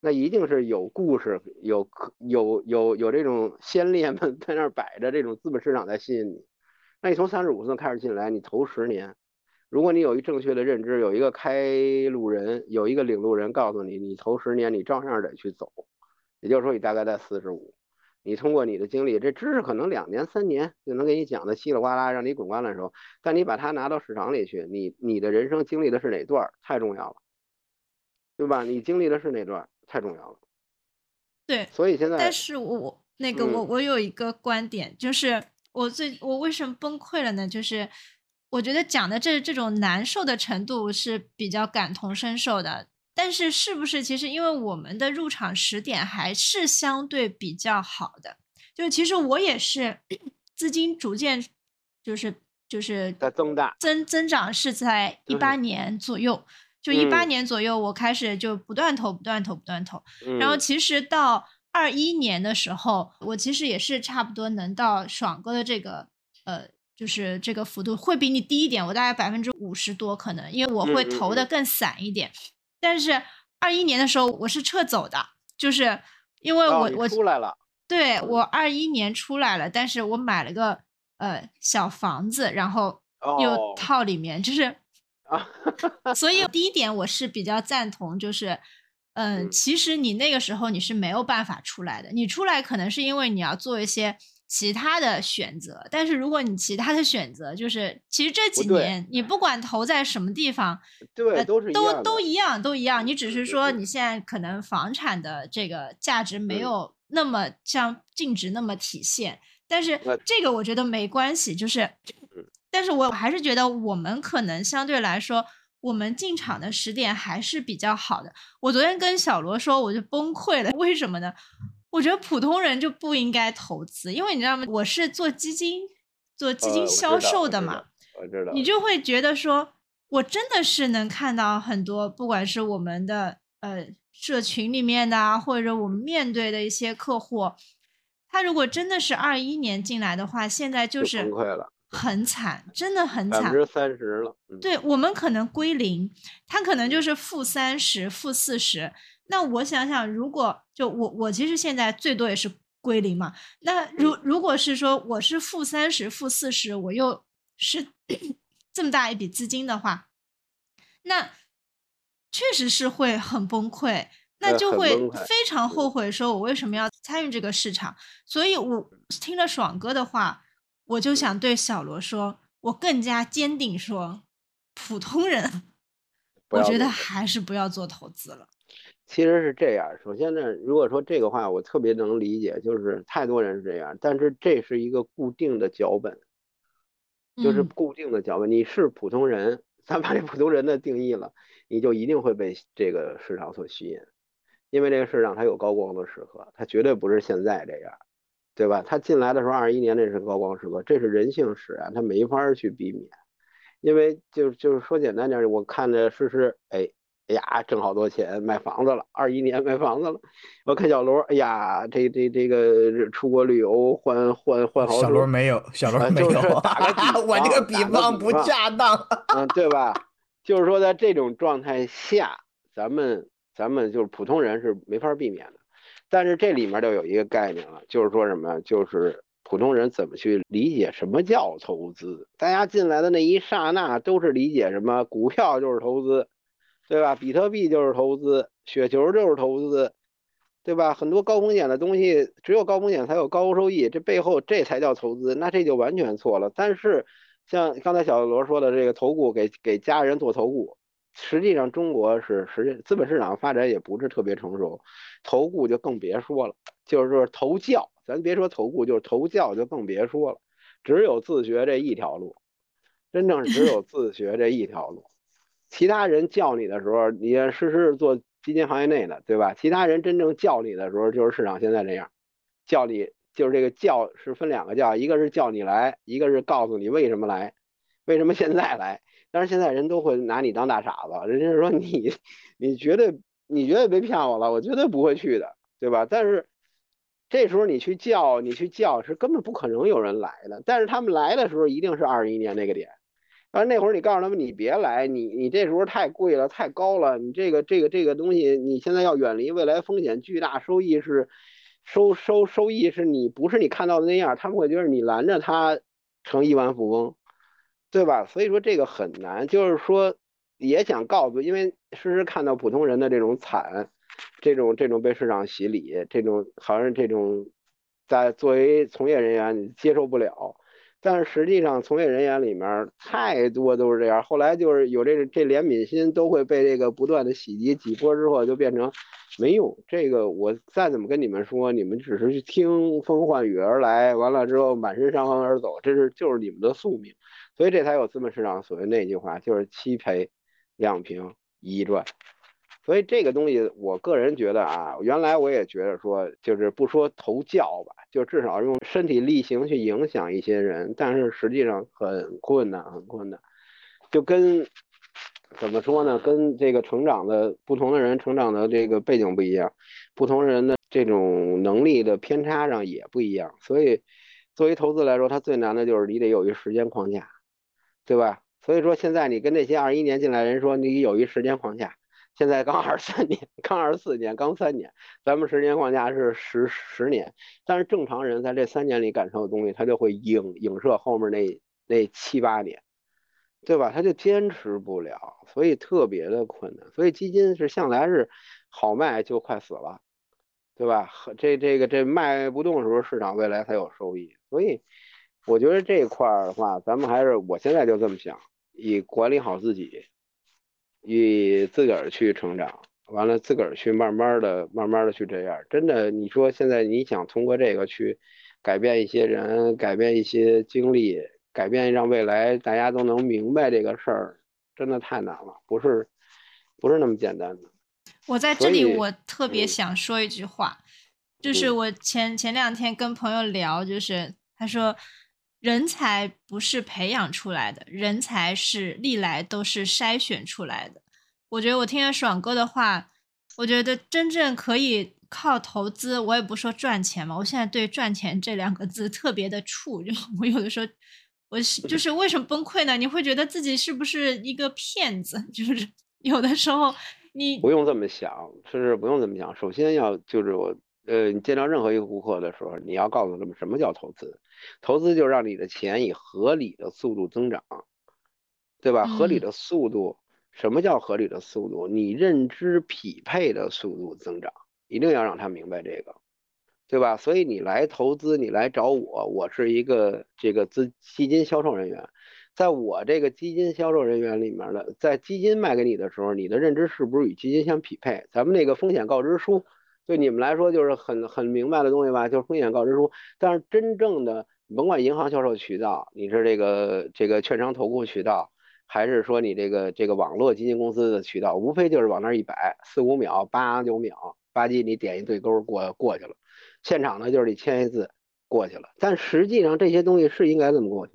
S5: 那一定是有故事，有有有有这种先烈们在那儿摆着，这种资本市场在吸引你。那你从三十五岁开始进来，你头十年，如果你有一正确的认知，有一个开路人，有一个领路人告诉你，你头十年你照样得去走，也就是说你大概在四十五，你通过你的经历，这知识可能两年三年就能给你讲的稀里哗啦，让你滚瓜烂熟，但你把它拿到市场里去，你你的人生经历的是哪段太重要了，对吧？你经历的是哪段？太重要了，
S3: 对，
S5: 所以现在，
S3: 但是我那个我我有一个观点，就是我最我为什么崩溃了呢？就是我觉得讲的这这种难受的程度是比较感同身受的，但是是不是其实因为我们的入场时点还是相对比较好的，就是其实我也是资金逐渐就是就是
S5: 在增大
S3: 增增长是在一八年左右。就一八年左右，我开始就不断投，不断投，不断投。然后其实到二一年的时候，我其实也是差不多能到爽哥的这个呃，就是这个幅度会比你低一点，我大概百分之五十多可能，因为我会投的更散一点。但是二一年的时候我是撤走的，就是因为我我
S5: 出来了，
S3: 对我二一年出来了，但是我买了个呃小房子，然后又套里面，就是。啊，所以第一点我是比较赞同，就是，嗯，其实你那个时候你是没有办法出来的，你出来可能是因为你要做一些其他的选择，但是如果你其他的选择就是，其实这几年你不管投在什么地方，
S5: 对，都是
S3: 都都一样，都一样，你只是说你现在可能房产的这个价值没有那么像净值那么体现，但是这个我觉得没关系，就是。但是我还是觉得我们可能相对来说，我们进场的时点还是比较好的。我昨天跟小罗说，我就崩溃了。为什么呢？我觉得普通人就不应该投资，因为你知道吗？我是做基金、做基金销售的嘛。
S5: 我知道。
S3: 你就会觉得说，我真的是能看到很多，不管是我们的呃社群里面的，或者我们面对的一些客户，他如果真的是二一年进来的话，现在就是
S5: 崩溃了。
S3: 很惨，真的很惨，百
S5: 分之三十了。
S3: 对我们可能归零，他可能就是负三十、负四十。那我想想，如果就我我其实现在最多也是归零嘛。那如如果是说我是负三十、负四十，我又是这么大一笔资金的话，那确实是会很崩溃，那就会非常后悔，说我为什么要参与这个市场。所以我听了爽哥的话。我就想对小罗说，我更加坚定说，普通人，我觉得还是不要做投资了。
S5: 其实是这样，首先呢，如果说这个话，我特别能理解，就是太多人是这样，但是这是一个固定的脚本，就是固定的脚本。你是普通人，咱把这普通人的定义了，你就一定会被这个市场所吸引，因为这个市场它有高光的时刻，它绝对不是现在这样。对吧？它进来的时候，二一年那是高光时刻，这是人性使然，它没法去避免。因为就就是说简单点，我看着诗诗，哎哎呀，挣好多钱买房子了，二一年买房子了。我看小罗，哎呀，这这这个出国旅游换换换好。
S4: 小罗没有，小罗没有。
S5: 打个比
S4: 我这个比方不恰当。
S5: 嗯，对吧？就是说，在这种状态下，咱们咱们就是普通人是没法避免的。但是这里面就有一个概念了，就是说什么，就是普通人怎么去理解什么叫投资？大家进来的那一刹那都是理解什么股票就是投资，对吧？比特币就是投资，雪球就是投资，对吧？很多高风险的东西，只有高风险才有高收益，这背后这才叫投资，那这就完全错了。但是像刚才小罗说的这个投顾给给家人做投顾。实际上，中国是实际资本市场发展也不是特别成熟，投顾就更别说了。就是说投教，咱别说投顾，就是投教就更别说了。只有自学这一条路，真正只有自学这一条路。其他人叫你的时候，你实是是做基金行业内的，对吧？其他人真正叫你的时候，就是市场现在这样，叫你就是这个叫是分两个叫，一个是叫你来，一个是告诉你为什么来，为什么现在来。但是现在人都会拿你当大傻子，人家说你，你绝对你绝对别骗我了，我绝对不会去的，对吧？但是这时候你去叫，你去叫是根本不可能有人来的。但是他们来的时候一定是二一年那个点，啊，那会儿你告诉他们你别来，你你这时候太贵了，太高了，你这个这个这个东西你现在要远离，未来风险巨大，收益是收收收益是你不是你看到的那样，他们会觉得你拦着他成亿万富翁，对吧？所以说这个很难，就是说也想告诉，因为时时看到普通人的这种惨，这种这种被市场洗礼，这种好像这种在作为从业人员你接受不了。但是实际上，从业人员里面太多都是这样。后来就是有这个这怜悯心，都会被这个不断的洗涤几波之后，就变成没用。这个我再怎么跟你们说，你们只是去听风唤雨而来，完了之后满身伤痕而走，这是就是你们的宿命。所以这才有资本市场所谓那句话，就是七赔两平一赚。所以这个东西，我个人觉得啊，原来我也觉得说，就是不说投教吧，就至少用身体力行去影响一些人，但是实际上很困难，很困难。就跟怎么说呢？跟这个成长的不同的人成长的这个背景不一样，不同人的这种能力的偏差上也不一样。所以，作为投资来说，它最难的就是你得有一时间框架，对吧？所以说现在你跟那些二一年进来人说，你有一时间框架。现在刚二三年，刚二四年，刚三年，咱们十年框架是十十年，但是正常人在这三年里感受的东西，他就会影影射后面那那七八年，对吧？他就坚持不了，所以特别的困难。所以基金是向来是好卖就快死了，对吧？这这个这卖不动的时候，市场未来才有收益。所以我觉得这块儿的话，咱们还是我现在就这么想，以管理好自己。以自个儿去成长，完了自个儿去慢慢的、慢慢的去这样。真的，你说现在你想通过这个去改变一些人、改变一些经历、改变让未来大家都能明白这个事儿，真的太难了，不是不是那么简单的。
S3: 我在这里，我特别想说一句话，就是我前前两天跟朋友聊，就是他说。人才不是培养出来的，人才是历来都是筛选出来的。我觉得我听了爽哥的话，我觉得真正可以靠投资，我也不说赚钱嘛。我现在对赚钱这两个字特别的怵，就我有的时候，我是就是为什么崩溃呢？你会觉得自己是不是一个骗子？就是有的时候你
S5: 不用这么想，是不用这么想。首先要就是我。呃，你见到任何一个顾客的时候，你要告诉他们什么叫投资？投资就让你的钱以合理的速度增长，对吧？合理的速度，什么叫合理的速度？你认知匹配的速度增长，一定要让他明白这个，对吧？所以你来投资，你来找我，我是一个这个资基金销售人员，在我这个基金销售人员里面的，在基金卖给你的时候，你的认知是不是与基金相匹配？咱们那个风险告知书。对你们来说就是很很明白的东西吧，就是风险告知书。但是真正的，甭管银行销售渠道，你是这个这个券商投顾渠道，还是说你这个这个网络基金公司的渠道，无非就是往那儿一摆，四五秒、八九秒，吧唧你点一对勾过过去了。现场呢就是你签一字过去了。但实际上这些东西是应该这么过去，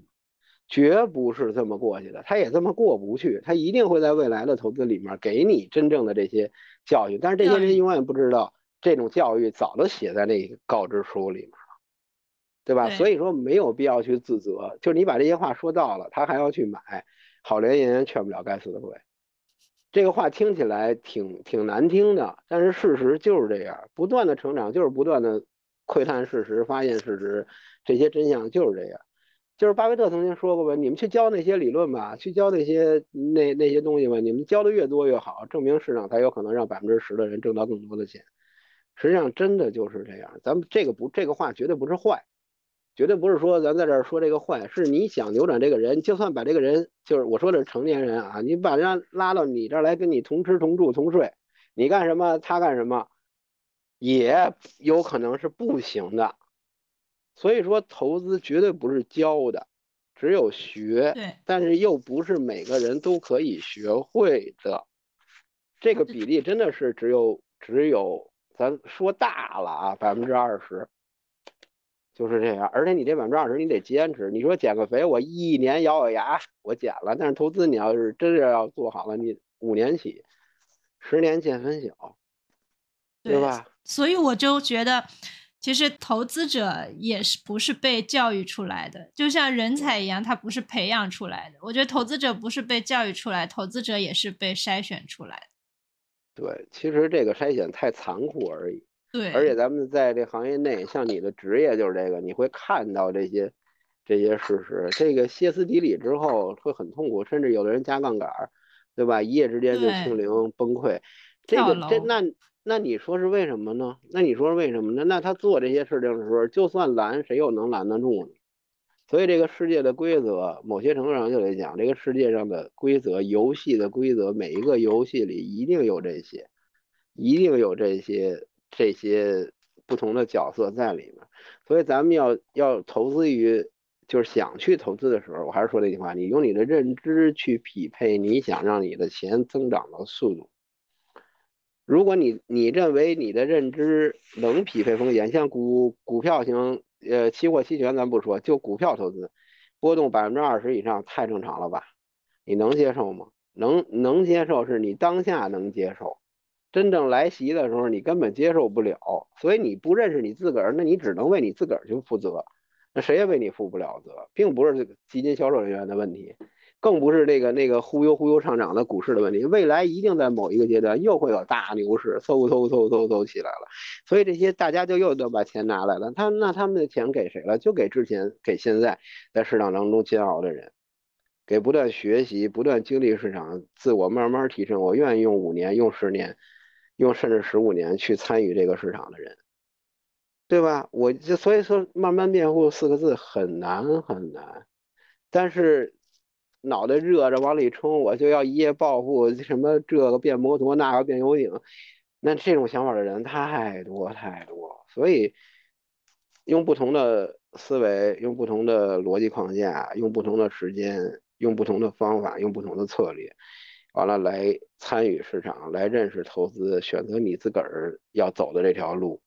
S5: 绝不是这么过去的，他也这么过不去，他一定会在未来的投资里面给你真正的这些教训。但是这些人永远不知道。这种教育早都写在那个告知书里面了，对吧？所以说没有必要去自责，就是你把这些话说到了，他还要去买，好联言劝不了该死的鬼。这个话听起来挺挺难听的，但是事实就是这样，不断的成长就是不断的窥探事实、发现事实，这些真相就是这样。就是巴菲特曾经说过吧，你们去教那些理论吧，去教那些那那些东西吧，你们教的越多越好，证明市场才有可能让百分之十的人挣到更多的钱。实际上真的就是这样，咱们这个不这个话绝对不是坏，绝对不是说咱在这儿说这个坏，是你想扭转这个人，就算把这个人就是我说的是成年人啊，你把人拉到你这儿来跟你同吃同住同睡，你干什么他干什么，也有可能是不行的。所以说投资绝对不是教的，只有学，但是又不是每个人都可以学会的，这个比例真的是只有只有。咱说大了啊，百分之二十就是这样，而且你这百分之二十你得坚持。你说减个肥，我一年咬咬牙我减了，但是投资你要是真是要做好了，你五年起，十年见分晓，对吧？
S3: 所以我就觉得，其实投资者也是不是被教育出来的，就像人才一样，他不是培养出来的。我觉得投资者不是被教育出来，投资者也是被筛选出来的。
S5: 对，其实这个筛选太残酷而已。
S3: 对，
S5: 而且咱们在这行业内，像你的职业就是这个，你会看到这些这些事实。这个歇斯底里之后会很痛苦，甚至有的人加杠杆，对吧？一夜之间就清零崩溃。这个这那那你说是为什么呢？那你说是为什么呢？那他做这些事情的时候，就算拦，谁又能拦得住呢？所以这个世界的规则，某些程度上就得讲，这个世界上的规则，游戏的规则，每一个游戏里一定有这些，一定有这些。这些不同的角色在里面，所以咱们要要投资于，就是想去投资的时候，我还是说那句话，你用你的认知去匹配你想让你的钱增长的速度。如果你你认为你的认知能匹配风险，像股股票型，呃，期货期权咱不说，就股票投资，波动百分之二十以上太正常了吧？你能接受吗？能能接受是你当下能接受。真正来袭的时候，你根本接受不了，所以你不认识你自个儿，那你只能为你自个儿去负责，那谁也为你负不了责，并不是这个基金销售人员的问题，更不是那个那个忽悠忽悠上涨的股市的问题，未来一定在某一个阶段又会有大牛市，嗖嗖嗖嗖嗖起来了，所以这些大家就又都把钱拿来了，他那他们的钱给谁了？就给之前给现在在市场当中煎熬的人，给不断学习、不断经历市场、自我慢慢提升，我愿意用五年、用十年。用甚至十五年去参与这个市场的人，对吧？我就所以说，慢慢变富四个字很难很难，但是脑袋热着往里冲，我就要一夜暴富，什么这个变摩托，那个变游艇，那这种想法的人太多太多。所以用不同的思维，用不同的逻辑框架，用不同的时间，用不同的方法，用不同的策略。完了，来参与市场，来认识投资，选择你自个儿要走的这条路，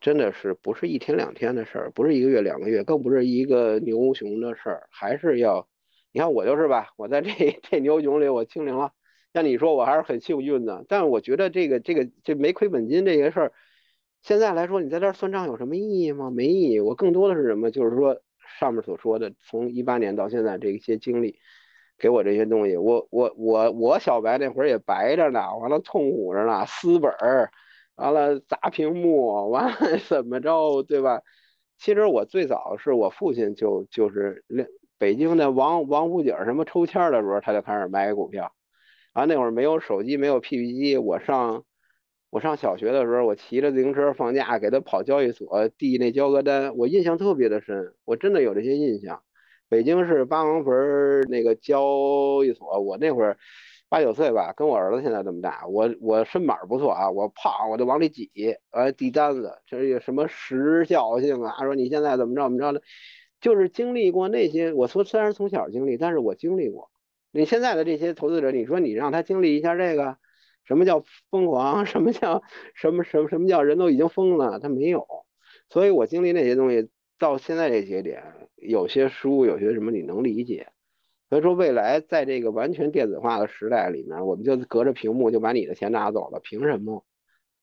S5: 真的是不是一天两天的事儿，不是一个月两个月，更不是一个牛熊的事儿，还是要，你看我就是吧，我在这这牛熊里我清零了，像你说我还是很幸运的，但是我觉得这个这个这没亏本金这些事儿，现在来说你在这算账有什么意义吗？没意义，我更多的是什么？就是说上面所说的，从一八年到现在这些经历。给我这些东西，我我我我小白那会儿也白着呢，完了痛苦着呢，撕本儿，完了砸屏幕，完了 怎么着，对吧？其实我最早是我父亲就就是北京的王王府井什么抽签的时候，他就开始买股票，完那会儿没有手机，没有 PP 机，我上我上小学的时候，我骑着自行车放假给他跑交易所递那交割单，我印象特别的深，我真的有这些印象。北京市八王坟那个交易所，我那会儿八九岁吧，跟我儿子现在这么大，我我身板不错啊，我胖我就往里挤，呃，递单子，这有什么时效性啊？说你现在怎么着怎么着的，就是经历过那些。我说虽然从小经历，但是我经历过。你现在的这些投资者，你说你让他经历一下这个，什么叫疯狂？什么叫什么什么什么叫人都已经疯了？他没有。所以我经历那些东西。到现在这节点，有些书，有些什么你能理解。所以说，未来在这个完全电子化的时代里面，我们就隔着屏幕就把你的钱拿走了，凭什么？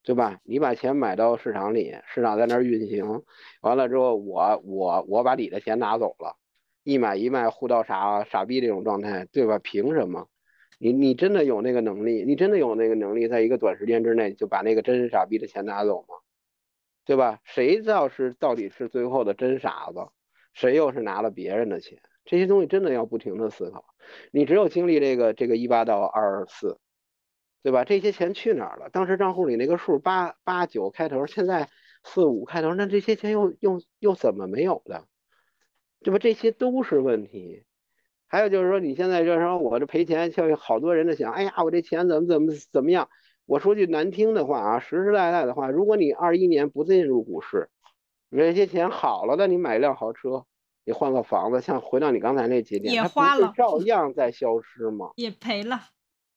S5: 对吧？你把钱买到市场里，市场在那儿运行，完了之后，我我我把你的钱拿走了，一买一卖，互道傻傻逼这种状态，对吧？凭什么？你你真的有那个能力？你真的有那个能力，在一个短时间之内就把那个真傻逼的钱拿走吗？对吧？谁知道是到底是最后的真傻子，谁又是拿了别人的钱？这些东西真的要不停的思考。你只有经历这个这个一八到二四，对吧？这些钱去哪儿了？当时账户里那个数八八九开头，现在四五开头，那这些钱又又又怎么没有的？对吧？这些都是问题。还有就是说，你现在就是说我这赔钱，像好多人在想，哎呀，我这钱怎么怎么怎么样？我说句难听的话啊，实实在在的话，如果你二一年不进入股市，你这些钱好了的，你买一辆豪车，你换个房子，像回到你刚才那节点，
S3: 也花了，
S5: 照样在消失吗？
S3: 也赔了，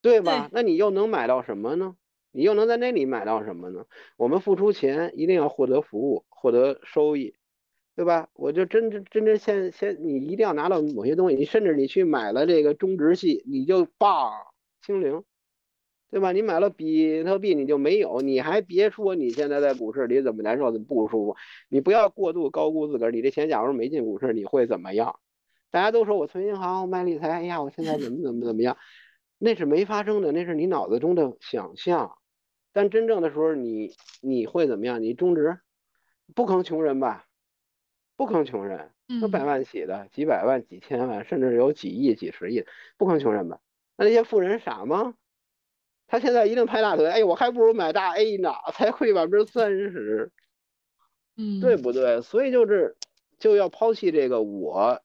S5: 对吧？那你又能买到什么呢？你又能在那里买到什么呢？我们付出钱一定要获得服务，获得收益，对吧？我就真真真真先先，你一定要拿到某些东西，你甚至你去买了这个中值系，你就棒清零。对吧？你买了比特币你就没有，你还别说你现在在股市里怎么难受，怎么不舒服。你不要过度高估自个儿，你这钱假如没进股市，你会怎么样？大家都说我存银行，我买理财，哎呀，我现在怎么怎么怎么样？那是没发生的，那是你脑子中的想象。但真正的时候，你你会怎么样？你中职，不坑穷人吧？不坑穷人，有百万起的，几百万、几千万，甚至有几亿、几十亿，不坑穷人吧？那那些富人傻吗？他现在一定拍大腿，哎，我还不如买大 A 呢，才亏百分之三十，
S3: 嗯，
S5: 对不对？所以就是就要抛弃这个我。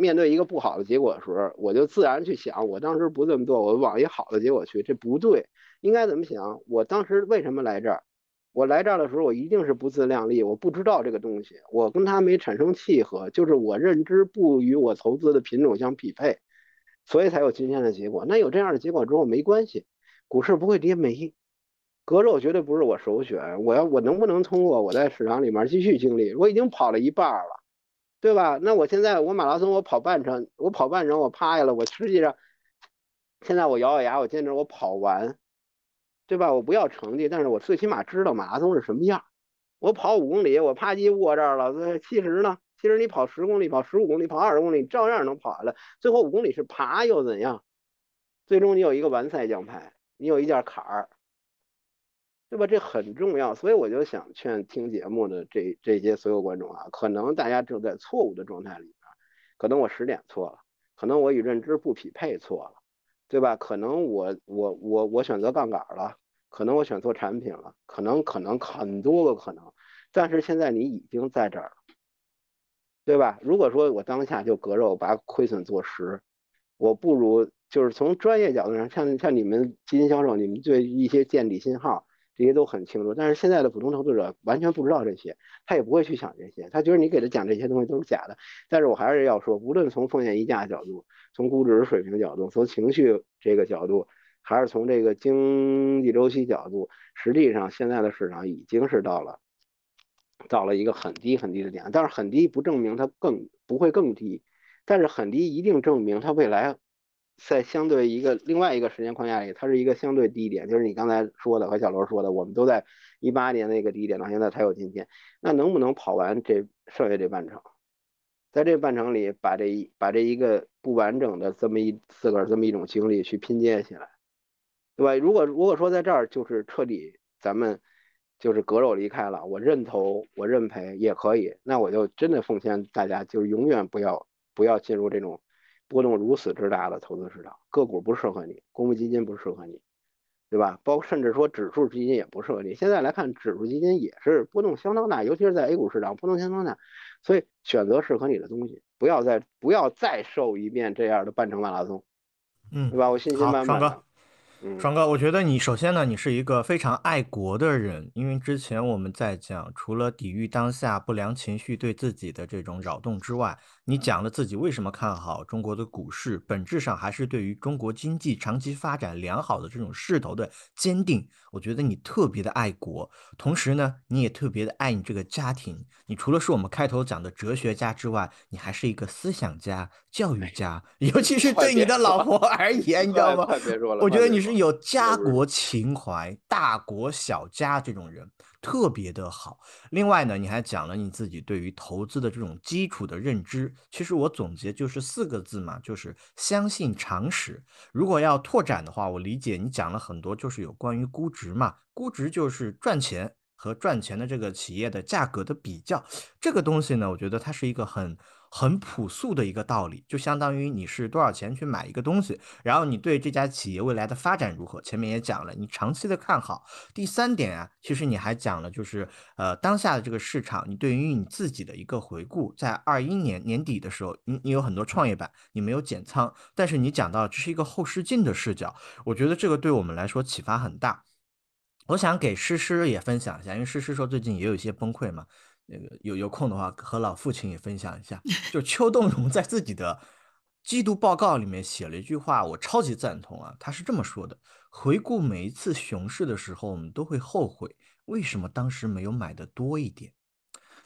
S5: 面对一个不好的结果的时候，我就自然去想，我当时不这么做，我往一好的结果去，这不对。应该怎么想？我当时为什么来这儿？我来这儿的时候，我一定是不自量力，我不知道这个东西，我跟他没产生契合，就是我认知不与我投资的品种相匹配，所以才有今天的结果。那有这样的结果之后没关系，股市不会跌没，割肉绝对不是我首选。我要我能不能通过我在市场里面继续经历？我已经跑了一半了。对吧？那我现在我马拉松我跑半程，我跑半程我趴下了，我实际上现在我咬咬牙，我坚持我跑完，对吧？我不要成绩，但是我最起码知道马拉松是什么样。我跑五公里，我啪叽卧这儿了。其实呢，其实你跑十公里、跑十五公里、跑二十公里，照样能跑下来。最后五公里是爬又怎样？最终你有一个完赛奖牌，你有一件坎儿。对吧？这很重要，所以我就想劝听节目的这这些所有观众啊，可能大家正在错误的状态里边，可能我时点错了，可能我与认知不匹配错了，对吧？可能我我我我选择杠杆了，可能我选错产品了，可能可能很多个可能，但是现在你已经在这儿了，对吧？如果说我当下就割肉把亏损做实，我不如就是从专业角度上，像像你们基金销售，你们对一些见底信号。这些都很清楚，但是现在的普通投资者完全不知道这些，他也不会去想这些，他觉得你给他讲这些东西都是假的。但是我还是要说，无论从风险溢价角度，从估值水平角度，从情绪这个角度，还是从这个经济周期角度，实际上现在的市场已经是到了，到了一个很低很低的点。但是很低不证明它更不会更低，但是很低一定证明它未来。在相对一个另外一个时间框架里，它是一个相对低点，就是你刚才说的和小罗说的，我们都在一八年那个低点到现在才有今天。那能不能跑完这剩下这半程，在这半程里把这一把这一个不完整的这么一自个儿这么一种经历去拼接起来，对吧？如果如果说在这儿就是彻底咱们就是割肉离开了，我认投我认赔也可以，那我就真的奉劝大家，就是永远不要不要进入这种。波动如此之大的投资市场，个股不适合你，公募基金不适合你，对吧？包括甚至说指数基金也不适合你。现在来看，指数基金也是波动相当大，尤其是在 A 股市场波动相当大，所以选择适合你的东西，不要再不要再受一遍这样的半程马拉松，
S4: 嗯，
S5: 对吧？我信心满满。
S4: 爽哥，我觉得你首先呢，你是一个非常爱国的人，因为之前我们在讲，除了抵御当下不良情绪对自己的这种扰动之外，你讲了自己为什么看好中国的股市，本质上还是对于中国经济长期发展良好的这种势头的坚定。我觉得你特别的爱国，同时呢，你也特别的爱你这个家庭。你除了是我们开头讲的哲学家之外，你还是一个思想家、教育家，尤其 是对你的老婆而言，你知道吗？我觉得你是有家国情怀、大国小家这种人。特别的好。另外呢，你还讲了你自己对于投资的这种基础的认知。其实我总结就是四个字嘛，就是相信常识。如果要拓展的话，我理解你讲了很多，就是有关于估值嘛。估值就是赚钱和赚钱的这个企业的价格的比较。这个东西呢，我觉得它是一个很。很朴素的一个道理，就相当于你是多少钱去买一个东西，然后你对这家企业未来的发展如何？前面也讲了，你长期的看好。第三点啊，其实你还讲了，就是呃当下的这个市场，你对于你自己的一个回顾，在二一年年底的时候，你你有很多创业板，你没有减仓，但是你讲到这是一个后视镜的视角，我觉得这个对我们来说启发很大。我想给诗诗也分享一下，因为诗诗说最近也有一些崩溃嘛。那个有有空的话，和老父亲也分享一下。就邱栋荣在自己的季度报告里面写了一句话，我超级赞同啊。他是这么说的：回顾每一次熊市的时候，我们都会后悔为什么当时没有买的多一点。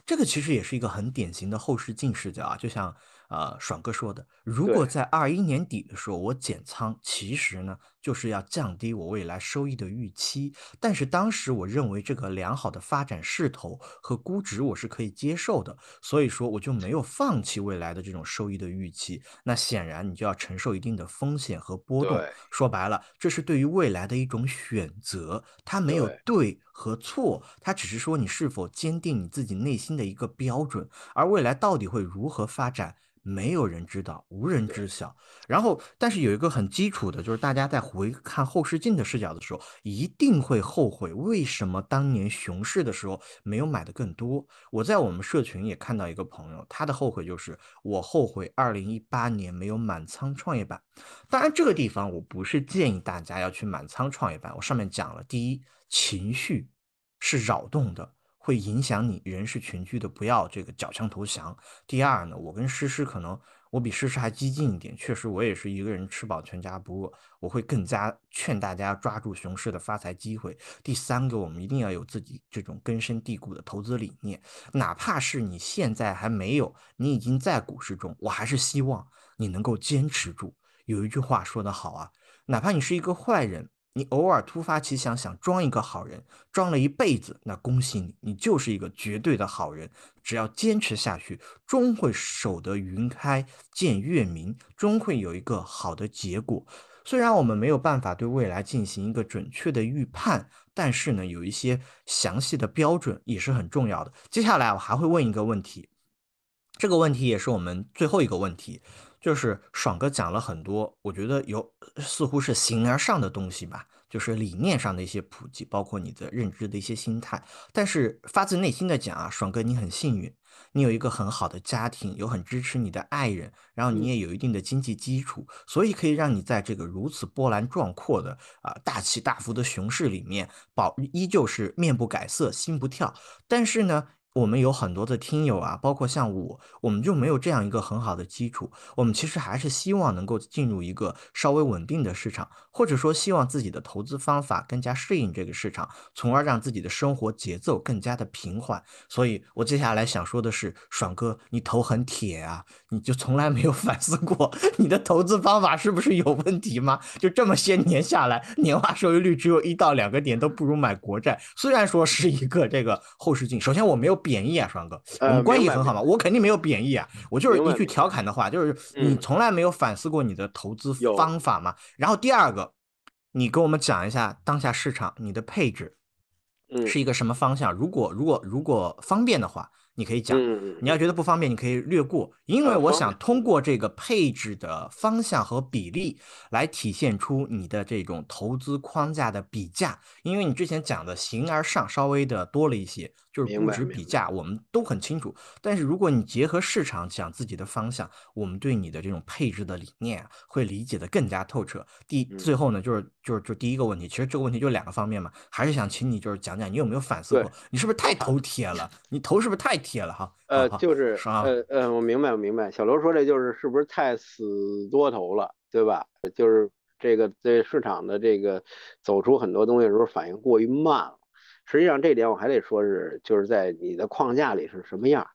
S4: 这个其实也是一个很典型的后视镜视角啊。就像呃，爽哥说的，如果在二一年底的时候我减仓，其实呢就是要降低我未来收益的预期。但是当时我认为这个良好的发展势头和估值我是可以接受的，所以说我就没有放弃未来的这种收益的预期。那显然你就要承受一定的风险和波动。说白了，这是对于未来的一种选择，它没有
S5: 对
S4: 对和错，它只是说你是否坚定你自己内心的一个标准。而未来到底会如何发展，没有人知道，无人知晓。然后，但是有一个很基础的，就是大家在回看后视镜的视角的时候，一定会后悔为什么当年熊市的时候没有买的更多。我在我们社群也看到一个朋友，他的后悔就是我后悔二零一八年没有满仓创业板。当然，这个地方我不是建议大家要去满仓创业板。我上面讲了，第一，情绪是扰动的，会影响你，人是群居的，不要这个缴枪投降。第二呢，我跟诗诗可能我比事实还激进一点，确实我也是一个人吃饱全家不饿，我会更加劝大家抓住熊市的发财机会。第三个，我们一定要有自己这种根深蒂固的投资理念，哪怕是你现在还没有，你已经在股市中，我还是希望你能够坚持住。有一句话说得好啊，哪怕你是一个坏人。你偶尔突发奇想想装一个好人，装了一辈子，那恭喜你，你就是一个绝对的好人。只要坚持下去，终会守得云开见月明，终会有一个好的结果。虽然我们没有办法对未来进行一个准确的预判，但是呢，有一些详细的标准也是很重要的。接下来我还会问一个问题，这个问题也是我们最后一个问题。就是爽哥讲了很多，我觉得有似乎是形而上的东西吧，就是理念上的一些普及，包括你的认知的一些心态。但是发自内心的讲啊，爽哥你很幸运，你有一个很好的家庭，有很支持你的爱人，然后你也有一定的经济基础，所以可以让你在这个如此波澜壮阔的啊大起大伏的熊市里面，保依旧是面不改色心不跳。但是呢。我们有很多的听友啊，包括像我，我们就没有这样一个很好的基础。我们其实还是希望能够进入一个稍微稳定的市场，或者说希望自己的投资方法更加适应这个市场，从而让自己的生活节奏更加的平缓。所以我接下来想说的是，爽哥，你头很铁啊，你就从来没有 反思过你的投资方法是不是有问题吗？就这么些年下来，年化收益率只有一到两个点，都不如买国债。虽然说是一个这个后视镜，首先我没有。贬义啊，双哥，我们关系很好嘛，我肯定没有贬义啊，我就是一句调侃的话，就是你从来没有反思过你的投资方法嘛。然后第二个，你跟我们讲一下当下市场你的配置是一个什么方向？如果如果如果方便的话。你可以讲，你要觉得不方便，你可以略过，因为我想通过这个配置的方向和比例来体现出你的这种投资框架的比价。因为你之前讲的形而上稍微的多了一些，就是估值比价，我们都很清楚。但是如果你结合市场讲自己的方向，我们对你的这种配置的理念啊，会理解的更加透彻。第最后呢，就是就是就第一个问题，其实这个问题就两个方面嘛，还是想请你就是讲讲你有没有反思过，你是不是太头铁了？你头是不是太？铁了哈，
S5: 呃，就是呃呃，我明白，我明白。小刘说这就是是不是太死多头了，对吧？就是这个对市场的这个走出很多东西的时候反应过于慢了。实际上这点我还得说是就是在你的框架里是什么样，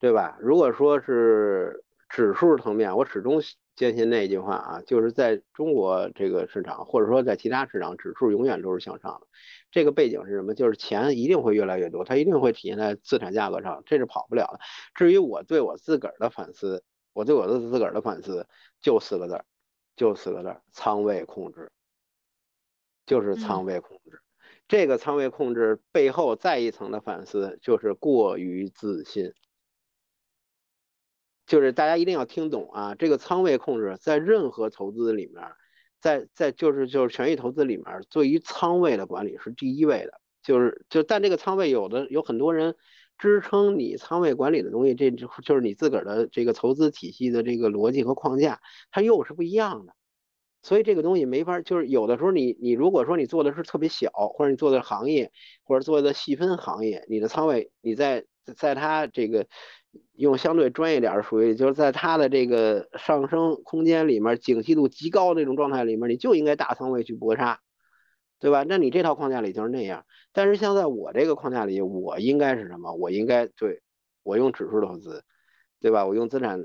S5: 对吧？如果说是指数层面，我始终坚信那句话啊，就是在中国这个市场或者说在其他市场，指数永远都是向上的。这个背景是什么？就是钱一定会越来越多，它一定会体现在资产价格上，这是跑不了的。至于我对我自个儿的反思，我对我的自个儿的反思就四个字儿，就四个字儿：仓位控制，就是仓位控制。这个仓位控制背后再一层的反思，就是过于自信。就是大家一定要听懂啊，这个仓位控制在任何投资里面。在在就是就是权益投资里面，对于仓位的管理是第一位的，就是就但这个仓位有的有很多人支撑你仓位管理的东西，这就是你自个儿的这个投资体系的这个逻辑和框架，它又是不一样的，所以这个东西没法，就是有的时候你你如果说你做的是特别小，或者你做的行业，或者做的细分行业，你的仓位你在在它这个。用相对专业点儿，属于就是在它的这个上升空间里面，景气度极高那种状态里面，你就应该大仓位去搏杀，对吧？那你这套框架里就是那样。但是像在我这个框架里，我应该是什么？我应该对我用指数投资，对吧？我用资产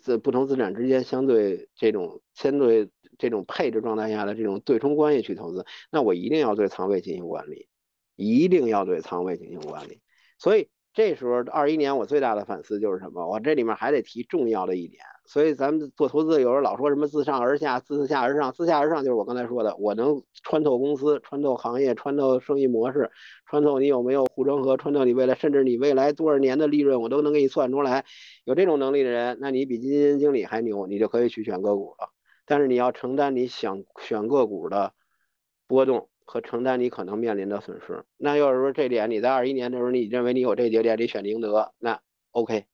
S5: 资不同资产之间相对这种相对这种配置状态下的这种对冲关系去投资，那我一定要对仓位进行管理，一定要对仓位进行管理。所以这时候二一年我最大的反思就是什么？我这里面还得提重要的一点。所以咱们做投资，有时候老说什么自上而下、自下而上。自下而上就是我刚才说的，我能穿透公司、穿透行业、穿透生意模式、穿透你有没有护城河、穿透你未来，甚至你未来多少年的利润，我都能给你算出来。有这种能力的人，那你比基金经理还牛，你就可以去选个股了。但是你要承担你想选个股的波动和承担你可能面临的损失。那要是说这点你在二一年的时候，你认为你有这几点，你选宁德，那 OK，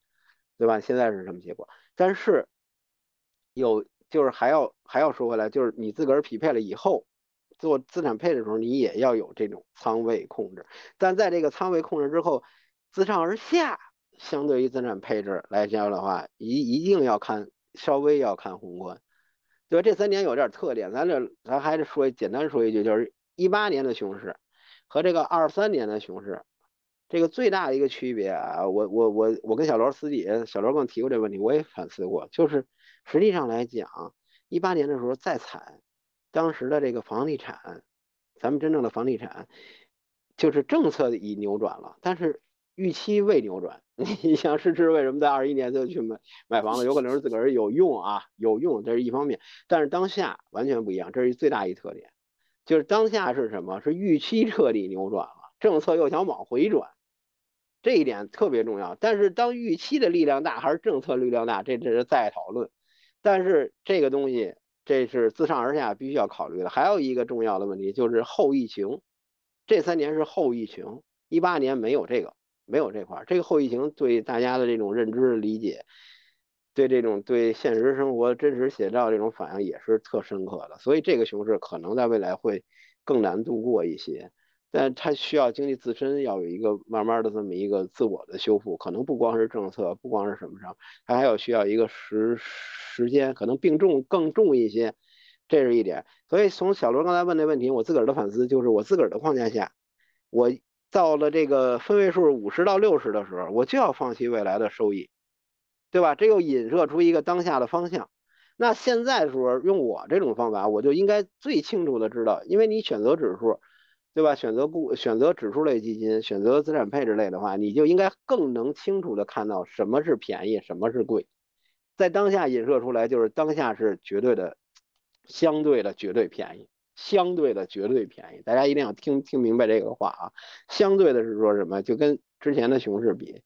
S5: 对吧？现在是什么结果？但是有就是还要还要说回来，就是你自个儿匹配了以后，做资产配置的时候，你也要有这种仓位控制。但在这个仓位控制之后，自上而下，相对于资产配置来讲的话，一一定要看稍微要看宏观，对吧？这三年有点特点，咱这咱还是说简单说一句，就是一八年的熊市和这个二三年的熊市。这个最大的一个区别啊，我我我我跟小罗私底下，小罗跟我提过这个问题，我也反思过，就是实际上来讲，一八年的时候再惨，当时的这个房地产，咱们真正的房地产，就是政策已扭转了，但是预期未扭转。你想，是是为什么在二一年就去买买房子？有可能是自个儿有用啊，有用，这是一方面，但是当下完全不一样，这是最大一特点，就是当下是什么？是预期彻底扭转了，政策又想往回转。这一点特别重要，但是当预期的力量大还是政策力量大，这这是再讨论。但是这个东西，这是自上而下必须要考虑的。还有一个重要的问题就是后疫情，这三年是后疫情，一八年没有这个，没有这块儿。这个后疫情对大家的这种认知理解，对这种对现实生活真实写照这种反应也是特深刻的。所以这个熊市可能在未来会更难度过一些。但它需要经济自身要有一个慢慢的这么一个自我的修复，可能不光是政策，不光是什么上，它还要需要一个时时间，可能病重更重一些，这是一点。所以从小罗刚才问的问题，我自个儿的反思就是，我自个儿的框架下，我到了这个分位数五十到六十的时候，我就要放弃未来的收益，对吧？这又引射出一个当下的方向。那现在的时候用我这种方法，我就应该最清楚的知道，因为你选择指数。对吧？选择股、选择指数类基金、选择资产配置类的话，你就应该更能清楚的看到什么是便宜，什么是贵。在当下引射出来，就是当下是绝对的、相对的绝对便宜，相对的绝对便宜。大家一定要听听明白这个话啊！相对的是说什么？就跟之前的熊市比，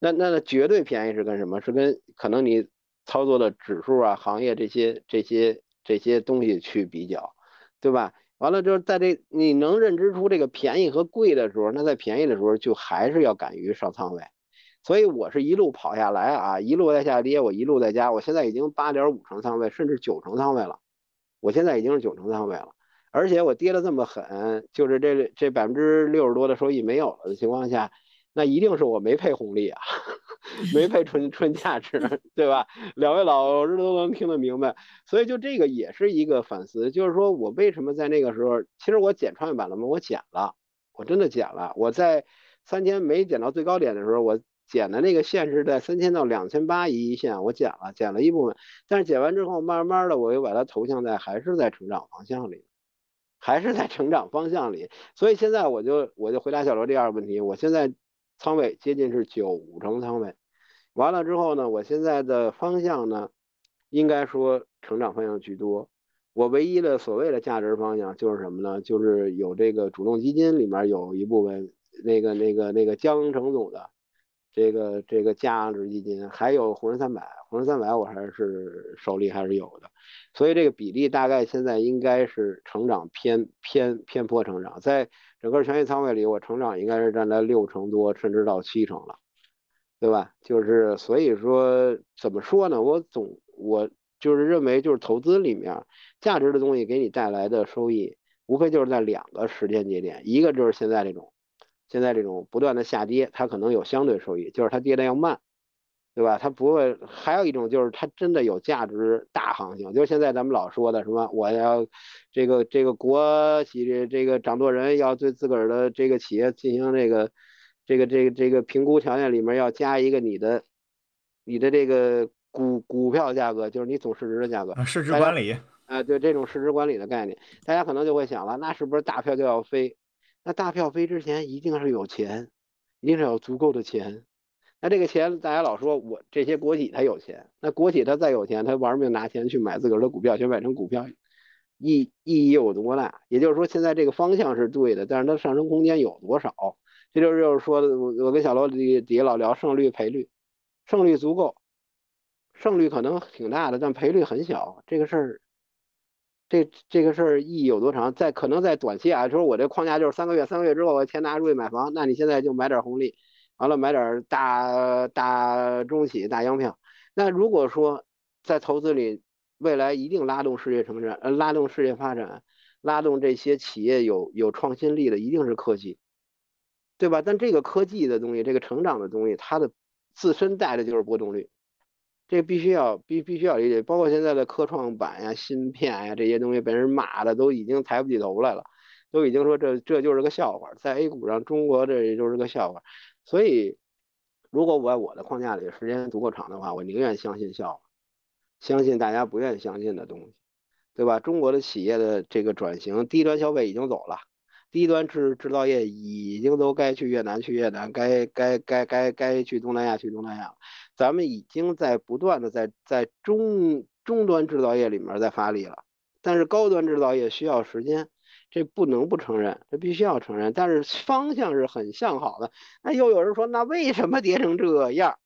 S5: 那那那绝对便宜是跟什么？是跟可能你操作的指数啊、行业这些、这些、这些东西去比较，对吧？完了之后，在这你能认知出这个便宜和贵的时候，那在便宜的时候就还是要敢于上仓位。所以我是一路跑下来啊，一路在下跌，我一路在加，我现在已经八点五成仓位，甚至九成仓位了。我现在已经是九成仓位了，而且我跌的这么狠，就是这这百分之六十多的收益没有了的情况下。那一定是我没配红利啊，没配纯纯价值，对吧？两位老师都能听得明白，所以就这个也是一个反思，就是说我为什么在那个时候，其实我减创业板了吗？我减了，我真的减了。我在三千没减到最高点的时候，我减的那个线是在三千到两千八一线，我减了，减了一部分。但是减完之后，慢慢的我又把它投向在还是在成长方向里，还是在成长方向里。所以现在我就我就回答小罗第二个问题，我现在。仓位接近是九成仓位，完了之后呢，我现在的方向呢，应该说成长方向居多。我唯一的所谓的价值方向就是什么呢？就是有这个主动基金里面有一部分那个那个那个江城总的这个这个价值基金，还有沪深三百，沪深三百我还是手里还是有的。所以这个比例大概现在应该是成长偏偏偏颇成长，在。整个权益仓位里，我成长应该是占在六成多，甚至到七成了，对吧？就是所以说，怎么说呢？我总我就是认为，就是投资里面价值的东西给你带来的收益，无非就是在两个时间节点，一个就是现在这种，现在这种不断的下跌，它可能有相对收益，就是它跌的要慢。对吧？它不会，还有一种就是它真的有价值大行情，就是现在咱们老说的什么，我要这个这个国企这个掌舵人要对自个儿的这个企业进行这个这个这个这个评估条件里面要加一个你的你的这个股股票价格，就是你总市值的价格，
S4: 啊，市值管理，
S5: 啊，对这种市值管理的概念，大家可能就会想了，那是不是大票就要飞？那大票飞之前一定是有钱，一定是有足够的钱。那这个钱，大家老说我这些国企他有钱，那国企他再有钱，他玩命拿钱去买自个儿的股票，去买成股票，意意义有多大？也就是说，现在这个方向是对的，但是它上升空间有多少？这就是就是说，我我跟小罗底底下老聊胜率赔率，胜率足够，胜率可能挺大的，但赔率很小。这个事儿，这这个事儿意义有多长？在可能在短期啊，就是我这框架就是三个月，三个月之后我钱拿出去买房，那你现在就买点红利。完了，买点大大中企、大央票。那如果说在投资里，未来一定拉动世界成长，拉动世界发展，拉动这些企业有有创新力的，一定是科技，对吧？但这个科技的东西，这个成长的东西，它的自身带的就是波动率，这必须要必必须要理解。包括现在的科创板呀、芯片呀这些东西，被人骂的都已经抬不起头来了，都已经说这这就是个笑话，在 A 股上，中国这也就是个笑话。所以，如果我在我的框架里时间足够长的话，我宁愿相信笑话，相信大家不愿意相信的东西，对吧？中国的企业的这个转型，低端消费已经走了，低端制制造业已经都该去越南去越南，该该该该该去东南亚去东南亚了。咱们已经在不断的在在中中端制造业里面在发力了，但是高端制造业需要时间。这不能不承认，这必须要承认。但是方向是很向好的。那又有人说，那为什么跌成这样？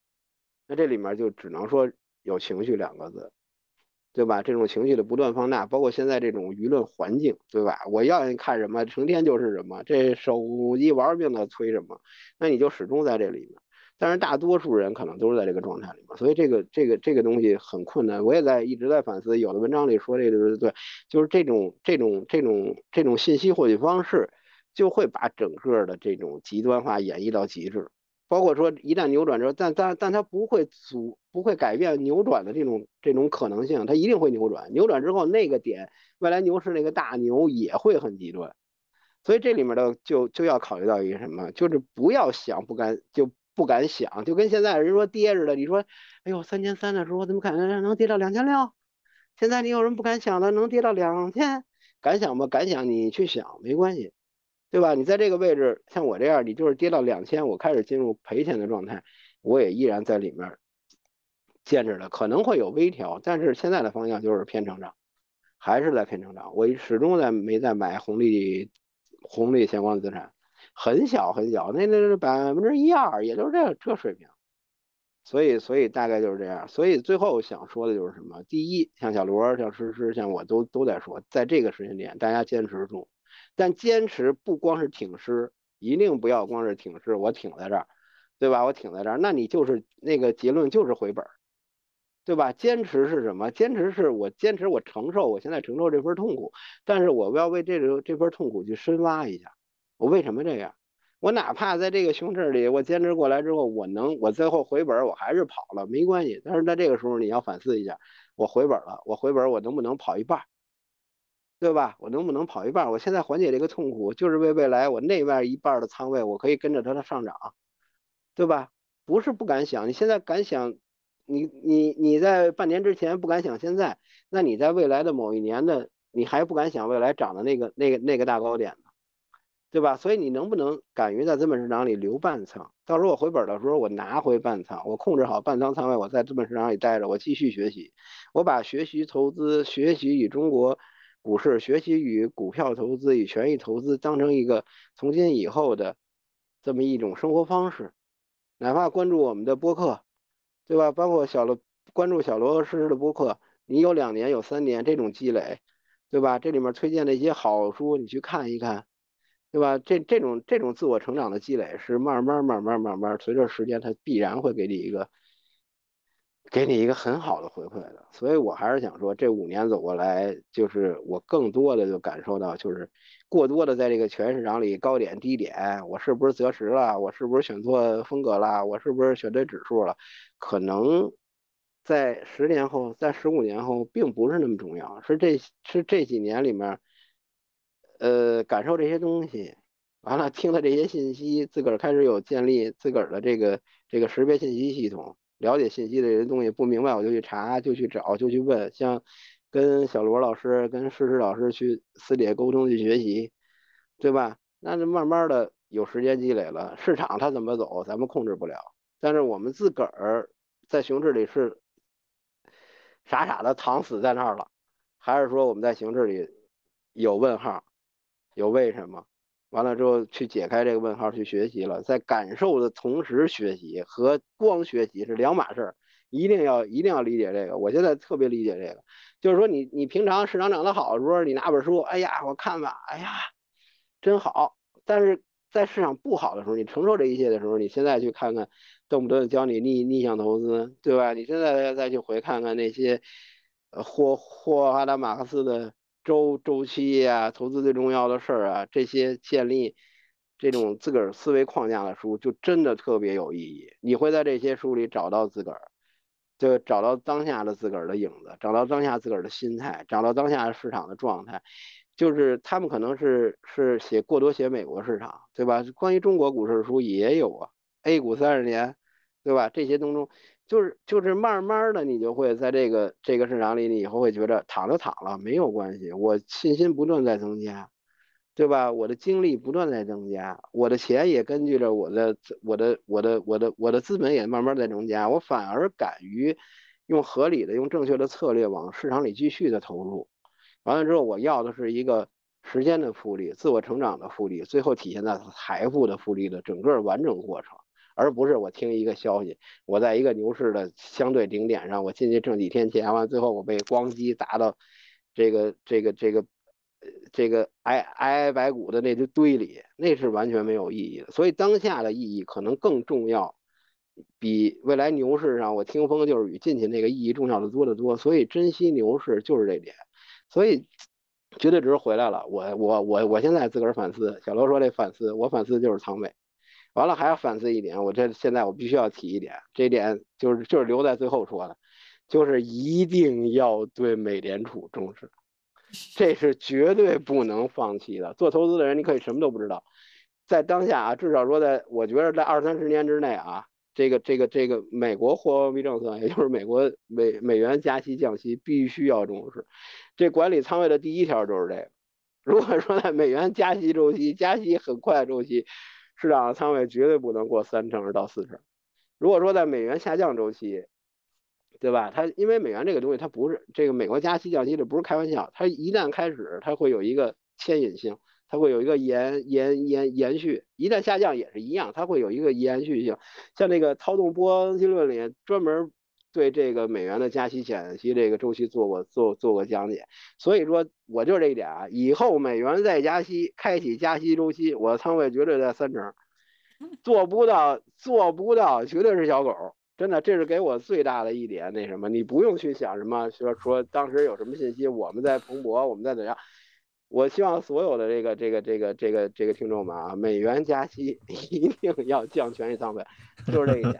S5: 那这里面就只能说有情绪两个字，对吧？这种情绪的不断放大，包括现在这种舆论环境，对吧？我要你看什么，成天就是什么，这手机玩命的催什么，那你就始终在这里面。但是大多数人可能都是在这个状态里面，所以这个这个这个东西很困难。我也在一直在反思，有的文章里说这个对，就是这种这种这种这种信息获取方式，就会把整个的这种极端化演绎到极致。包括说一旦扭转之后，但但但它不会阻不会改变扭转的这种这种可能性，它一定会扭转。扭转之后那个点，未来牛市那个大牛也会很极端。所以这里面的就就要考虑到一个什么，就是不要想不敢就。不敢想，就跟现在人说跌似的。你说，哎呦，三千三的时候怎么可能能跌到两千六？现在你有什么不敢想的，能跌到两千？敢想吗？敢想，你去想没关系，对吧？你在这个位置，像我这样，你就是跌到两千，我开始进入赔钱的状态，我也依然在里面坚持的，可能会有微调，但是现在的方向就是偏成长，还是在偏成长。我始终在没在买红利红利相关资产。很小很小，那那是百分之一二，也就是这这水平，所以所以大概就是这样。所以最后想说的就是什么？第一，像小罗、像诗诗、像我都都在说，在这个时间点，大家坚持住。但坚持不光是挺尸，一定不要光是挺尸，我挺在这儿，对吧？我挺在这儿，那你就是那个结论就是回本，对吧？坚持是什么？坚持是我坚持，我承受，我现在承受这份痛苦，但是我要为这个这份痛苦去深挖一下。我为什么这样？我哪怕在这个熊市里，我坚持过来之后，我能，我最后回本，我还是跑了，没关系。但是在这个时候，你要反思一下，我回本了，我回本，我能不能跑一半？对吧？我能不能跑一半？我现在缓解这个痛苦，就是为未来我内外一半的仓位，我可以跟着它的上涨，对吧？不是不敢想，你现在敢想，你你你在半年之前不敢想，现在，那你在未来的某一年的，你还不敢想未来涨的那个那个那个大高点？对吧？所以你能不能敢于在资本市场里留半仓？到时候我回本的时候，我拿回半仓，我控制好半仓仓位，我在资本市场里待着，我继续学习，我把学习投资、学习与中国股市、学习与股票投资与权益投资当成一个从今以后的这么一种生活方式。哪怕关注我们的播客，对吧？包括小罗关注小罗和诗诗的播客，你有两年、有三年这种积累，对吧？这里面推荐的一些好书，你去看一看。对吧？这这种这种自我成长的积累是慢慢慢慢慢慢，随着时间，它必然会给你一个，给你一个很好的回馈的。所以我还是想说，这五年走过来，就是我更多的就感受到，就是过多的在这个全市场里高点低点，我是不是择时了？我是不是选错风格了？我是不是选对指数了？可能在十年后，在十五年后，并不是那么重要，是这是这几年里面。呃，感受这些东西，完了听了这些信息，自个儿开始有建立自个儿的这个这个识别信息系统，了解信息的人东西不明白，我就去查，就去找，就去问，像跟小罗老师、跟诗诗老师去私底下沟通去学习，对吧？那就慢慢的有时间积累了，市场它怎么走，咱们控制不了，但是我们自个儿在熊市里是傻傻的躺死在那儿了，还是说我们在熊市里有问号，有为什么？完了之后去解开这个问号，去学习了，在感受的同时学习和光学习是两码事儿，一定要一定要理解这个。我现在特别理解这个，就是说你你平常市场涨得好的时候，你拿本书，哎呀，我看吧，哎呀，真好。但是在市场不好的时候，你承受这一切的时候，你现在去看看，动不动教你逆逆向投资，对吧？你现在再去回看看那些，霍霍华德马克思的。周周期呀，投资最重要的事儿啊，这些建立这种自个儿思维框架的书，就真的特别有意义。你会在这些书里找到自个儿，就找到当下的自个儿的影子，找到当下自个儿的心态，找到当下市场的状态。就是他们可能是是写过多写美国市场，对吧？关于中国股市的书也有啊，A 股三十年，对吧？这些当中。就是就是慢慢的，你就会在这个这个市场里，你以后会觉得躺就躺了没有关系，我信心不断在增加，对吧？我的精力不断在增加，我的钱也根据着我的我的我的我的我的资本也慢慢在增加，我反而敢于用合理的、用正确的策略往市场里继续的投入。完了之后，我要的是一个时间的复利、自我成长的复利，最后体现在财富的复利的整个完整过程。而不是我听一个消息，我在一个牛市的相对顶点上，我进去挣几天钱，完最后我被咣叽砸到这个这个这个这个挨挨挨白骨的那堆堆里，那是完全没有意义的。所以当下的意义可能更重要，比未来牛市上我听风就是雨进去那个意义重要的多得多。所以珍惜牛市就是这点。所以绝对值回来了。我我我我现在自个儿反思，小罗说这反思，我反思就是仓位。完了还要反思一点，我这现在我必须要提一点，这点就是就是留在最后说的，就是一定要对美联储重视，这是绝对不能放弃的。做投资的人你可以什么都不知道，在当下啊，至少说在我觉得在二三十年之内啊，这个这个这个美国货币政策，也就是美国美美元加息降息必须要重视。这管理仓位的第一条就是这个，如果说在美元加息周期，加息很快周期。市场的仓位绝对不能过三成到四成。如果说在美元下降周期，对吧？它因为美元这个东西，它不是这个美国加息降息，这不是开玩笑。它一旦开始，它会有一个牵引性，它会有一个延延延延续。一旦下降也是一样，它会有一个延续性。像那个操纵波恩理论里专门。对这个美元的加息减息这个周期做过做做过讲解，所以说我就这一点啊，以后美元再加息，开启加息周期，我的仓位绝对在三成，做不到做不到，绝对是小狗，真的，这是给我最大的一点那什么，你不用去想什么说说当时有什么信息，我们在蓬勃，我们在怎样。我希望所有的这个这个这个这个这个听众们啊，美元加息 一定要降权益仓位，就是这一点。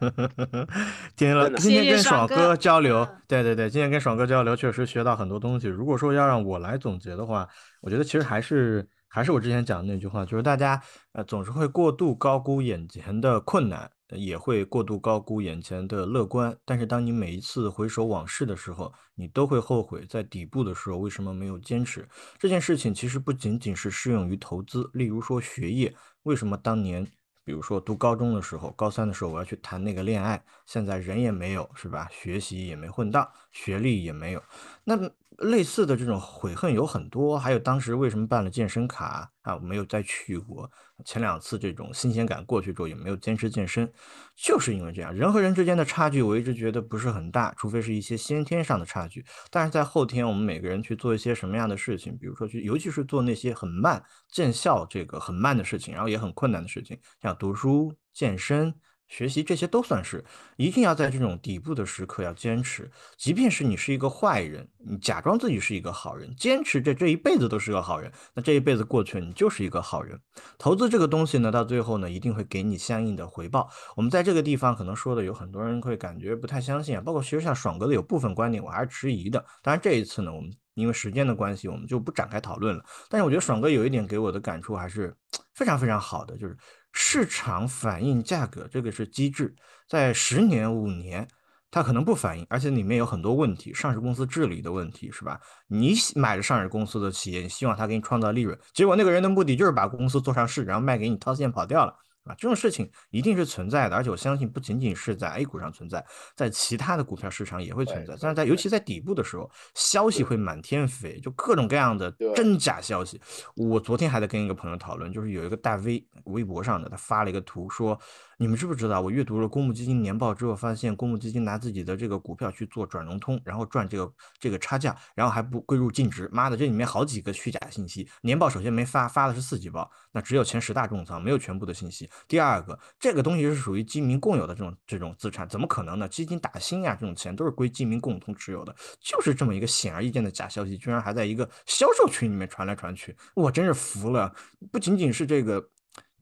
S4: 今天了，今天跟爽哥交流，对对对，今天跟爽哥交流确实学到很多东西。如果说要让我来总结的话，我觉得其实还是还是我之前讲的那句话，就是大家呃总是会过度高估眼前的困难。也会过度高估眼前的乐观，但是当你每一次回首往事的时候，你都会后悔在底部的时候为什么没有坚持。这件事情其实不仅仅是适用于投资，例如说学业，为什么当年，比如说读高中的时候，高三的时候我要去谈那个恋爱，现在人也没有，是吧？学习也没混到，学历也没有，那。类似的这种悔恨有很多，还有当时为什么办了健身卡啊，没有再去过。前两次这种新鲜感过去之后，也没有坚持健身，就是因为这样。人和人之间的差距，我一直觉得不是很大，除非是一些先天上的差距。但是在后天，我们每个人去做一些什么样的事情，比如说去，尤其是做那些很慢见效、这个很慢的事情，然后也很困难的事情，像读书、健身。学习这些都算是，一定要在这种底部的时刻要坚持，即便是你是一个坏人，你假装自己是一个好人，坚持这这一辈子都是个好人，那这一辈子过去，你就是一个好人。投资这个东西呢，到最后呢，一定会给你相应的回报。我们在这个地方可能说的有很多人会感觉不太相信啊，包括其实像爽哥的有部分观点我还是迟疑的。当然这一次呢，我们因为时间的关系，我们就不展开讨论了。但是我觉得爽哥有一点给我的感触还是非常非常好的，就是。市场反映价格，这个是机制，在十年、五年，它可能不反映，而且里面有很多问题，上市公司治理的问题，是吧？你买了上市公司的企业，你希望他给你创造利润，结果那个人的目的就是把公司做上市，然后卖给你套现跑掉了。啊，这种事情一定是存在的，而且我相信不仅仅是在 A 股上存在，在其他的股票市场也会存在。但是在尤其在底部的时候，消息会满天飞，就各种各样的真假消息。我昨天还在跟一个朋友讨论，就是有一个大 V 微博上的，他发了一个图说。你们知不知道？我阅读了公募基金年报之后，发现公募基金拿自己的这个股票去做转融通，然后赚这个这个差价，然后还不归入净值。妈的，这里面好几个虚假信息。年报首先没发，发的是四季报，那只有前十大重仓，没有全部的信息。第二个，这个东西是属于基民共有的这种这种资产，怎么可能呢？基金打新啊，这种钱都是归基民共同持有的，就是这么一个显而易见的假消息，居然还在一个销售群里面传来传去，我真是服了。不仅仅是这个。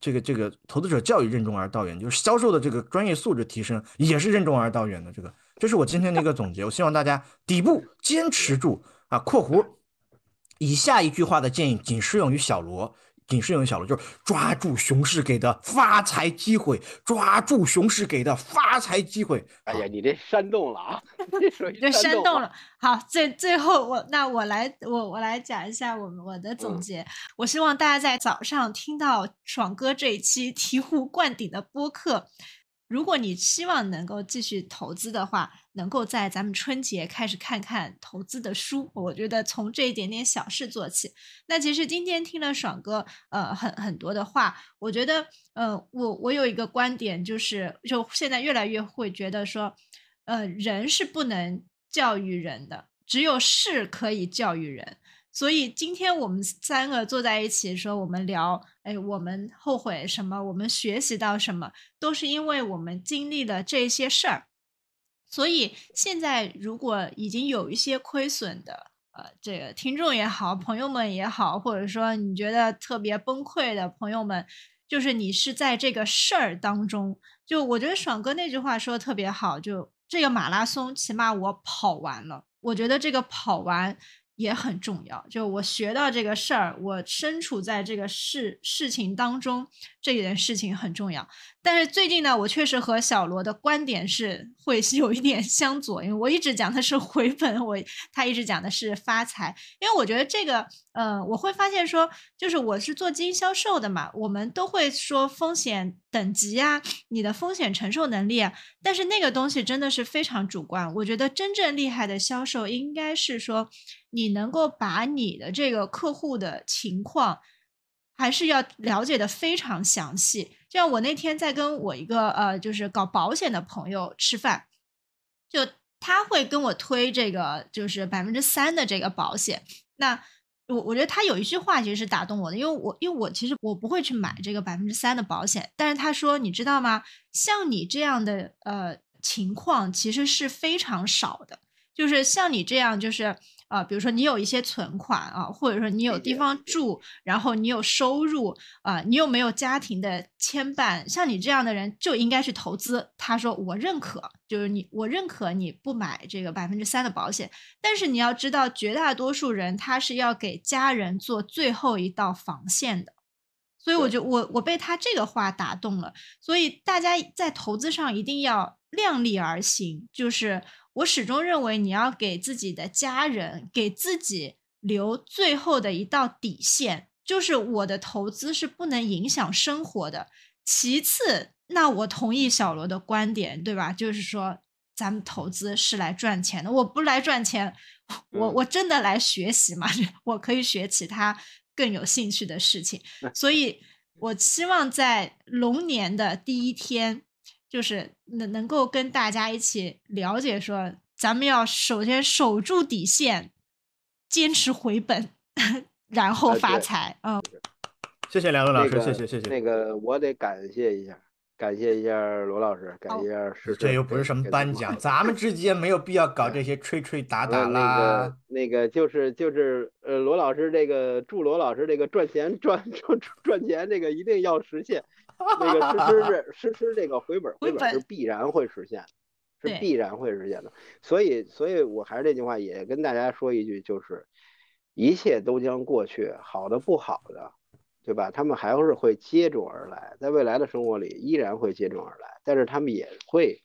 S4: 这个这个投资者教育任重而道远，就是销售的这个专业素质提升也是任重而道远的。这个，这是我今天的一个总结。我希望大家底部坚持住啊！（括弧）以下一句话的建议仅适用于小罗。仅适用小了，就是抓住熊市给的发财机会，抓住熊市给的发财机会。
S5: 哎呀，你这煽动了 啊！
S3: 你这煽动了。好，最最后我那我来我我来讲一下我们我的总结。我希望大家在早上听到爽哥这一期醍醐灌顶的播客。如果你希望能够继续投资的话，能够在咱们春节开始看看投资的书，我觉得从这一点点小事做起。那其实今天听了爽哥呃很很多的话，我觉得呃我我有一个观点就是，就现在越来越会觉得说，呃人是不能教育人的，只有事可以教育人。所以今天我们三个坐在一起说，我们聊，哎，我们后悔什么？我们学习到什么？都是因为我们经历了这些事儿。所以现在如果已经有一些亏损的，呃，这个听众也好，朋友们也好，或者说你觉得特别崩溃的朋友们，就是你是在这个事儿当中，就我觉得爽哥那句话说的特别好，就这个马拉松起码我跑完了，我觉得这个跑完。也很重要，就我学到这个事儿，我身处在这个事事情当中，这件事情很重要。但是最近呢，我确实和小罗的观点是会有一点相左，因为我一直讲的是回本，我他一直讲的是发财。因为我觉得这个，呃，我会发现说，就是我是做基金销售的嘛，我们都会说风险等级啊，你的风险承受能力啊，但是那个东西真的是非常主观。我觉得真正厉害的销售应该是说，你能够把你的这个客户的情况。还是要了解的非常详细。就像我那天在跟我一个呃，就是搞保险的朋友吃饭，就他会跟我推这个就是百分之三的这个保险。那我我觉得他有一句话其实是打动我的，因为我因为我其实我不会去买这个百分之三的保险，但是他说你知道吗？像你这样的呃情况其实是非常少的，就是像你这样就是。啊，比如说你有一些存款啊，或者说你有地方住，然后你有收入啊，你又没有家庭的牵绊，像你这样的人就应该去投资。他说我认可，就是你我认可你不买这个百分之三的保险，但是你要知道，绝大多数人他是要给家人做最后一道防线的，所以我就我我被他这个话打动了。所以大家在投资上一定要量力而行，就是。我始终认为，你要给自己的家人、给自己留最后的一道底线，就是我的投资是不能影响生活的。其次，那我同意小罗的观点，对吧？就是说，咱们投资是来赚钱的，我不来赚钱，我我真的来学习嘛？我可以学其他更有兴趣的事情。所以，我希望在龙年的第一天。就是能能够跟大家一起了解，说咱们要首先守住底线，坚持回本，然后发财。嗯，
S4: 谢谢两位老师，谢谢谢谢。
S5: 那个我得感谢一下。感谢一下罗老师，感谢一下石
S4: 这又不是什么颁奖，咱们 之间没有必要搞这些吹吹打打
S5: 啦。那个那个就是就是呃，罗老师这个祝罗老师这个赚钱赚 赚赚钱这个一定要实现，那个实施实施这个回本回本是必然会实现，是必然会实现的。所以所以我还是这句话，也跟大家说一句，就是一切都将过去，好的不好的。对吧？他们还是会接踵而来，在未来的生活里依然会接踵而来，但是他们也会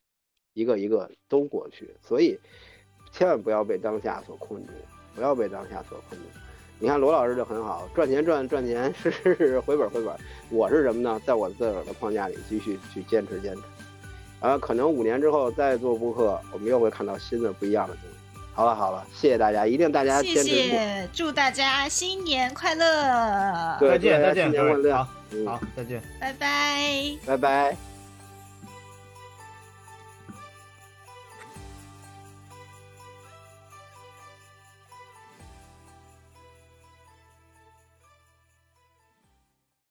S5: 一个一个都过去。所以，千万不要被当下所困住，不要被当下所困住。你看罗老师就很好，赚钱赚赚钱是是回本回本。我是什么呢？在我自个儿的框架里继续去坚持坚持。啊，可能五年之后再做播客，我们又会看到新的不一样的东西。好了好了，谢谢大家，一定大家坚持。
S3: 谢谢，祝大家新年快乐！
S5: 再
S1: 见再见，
S5: 新年快乐！
S1: 好，好，再见，
S3: 拜拜，
S5: 拜拜。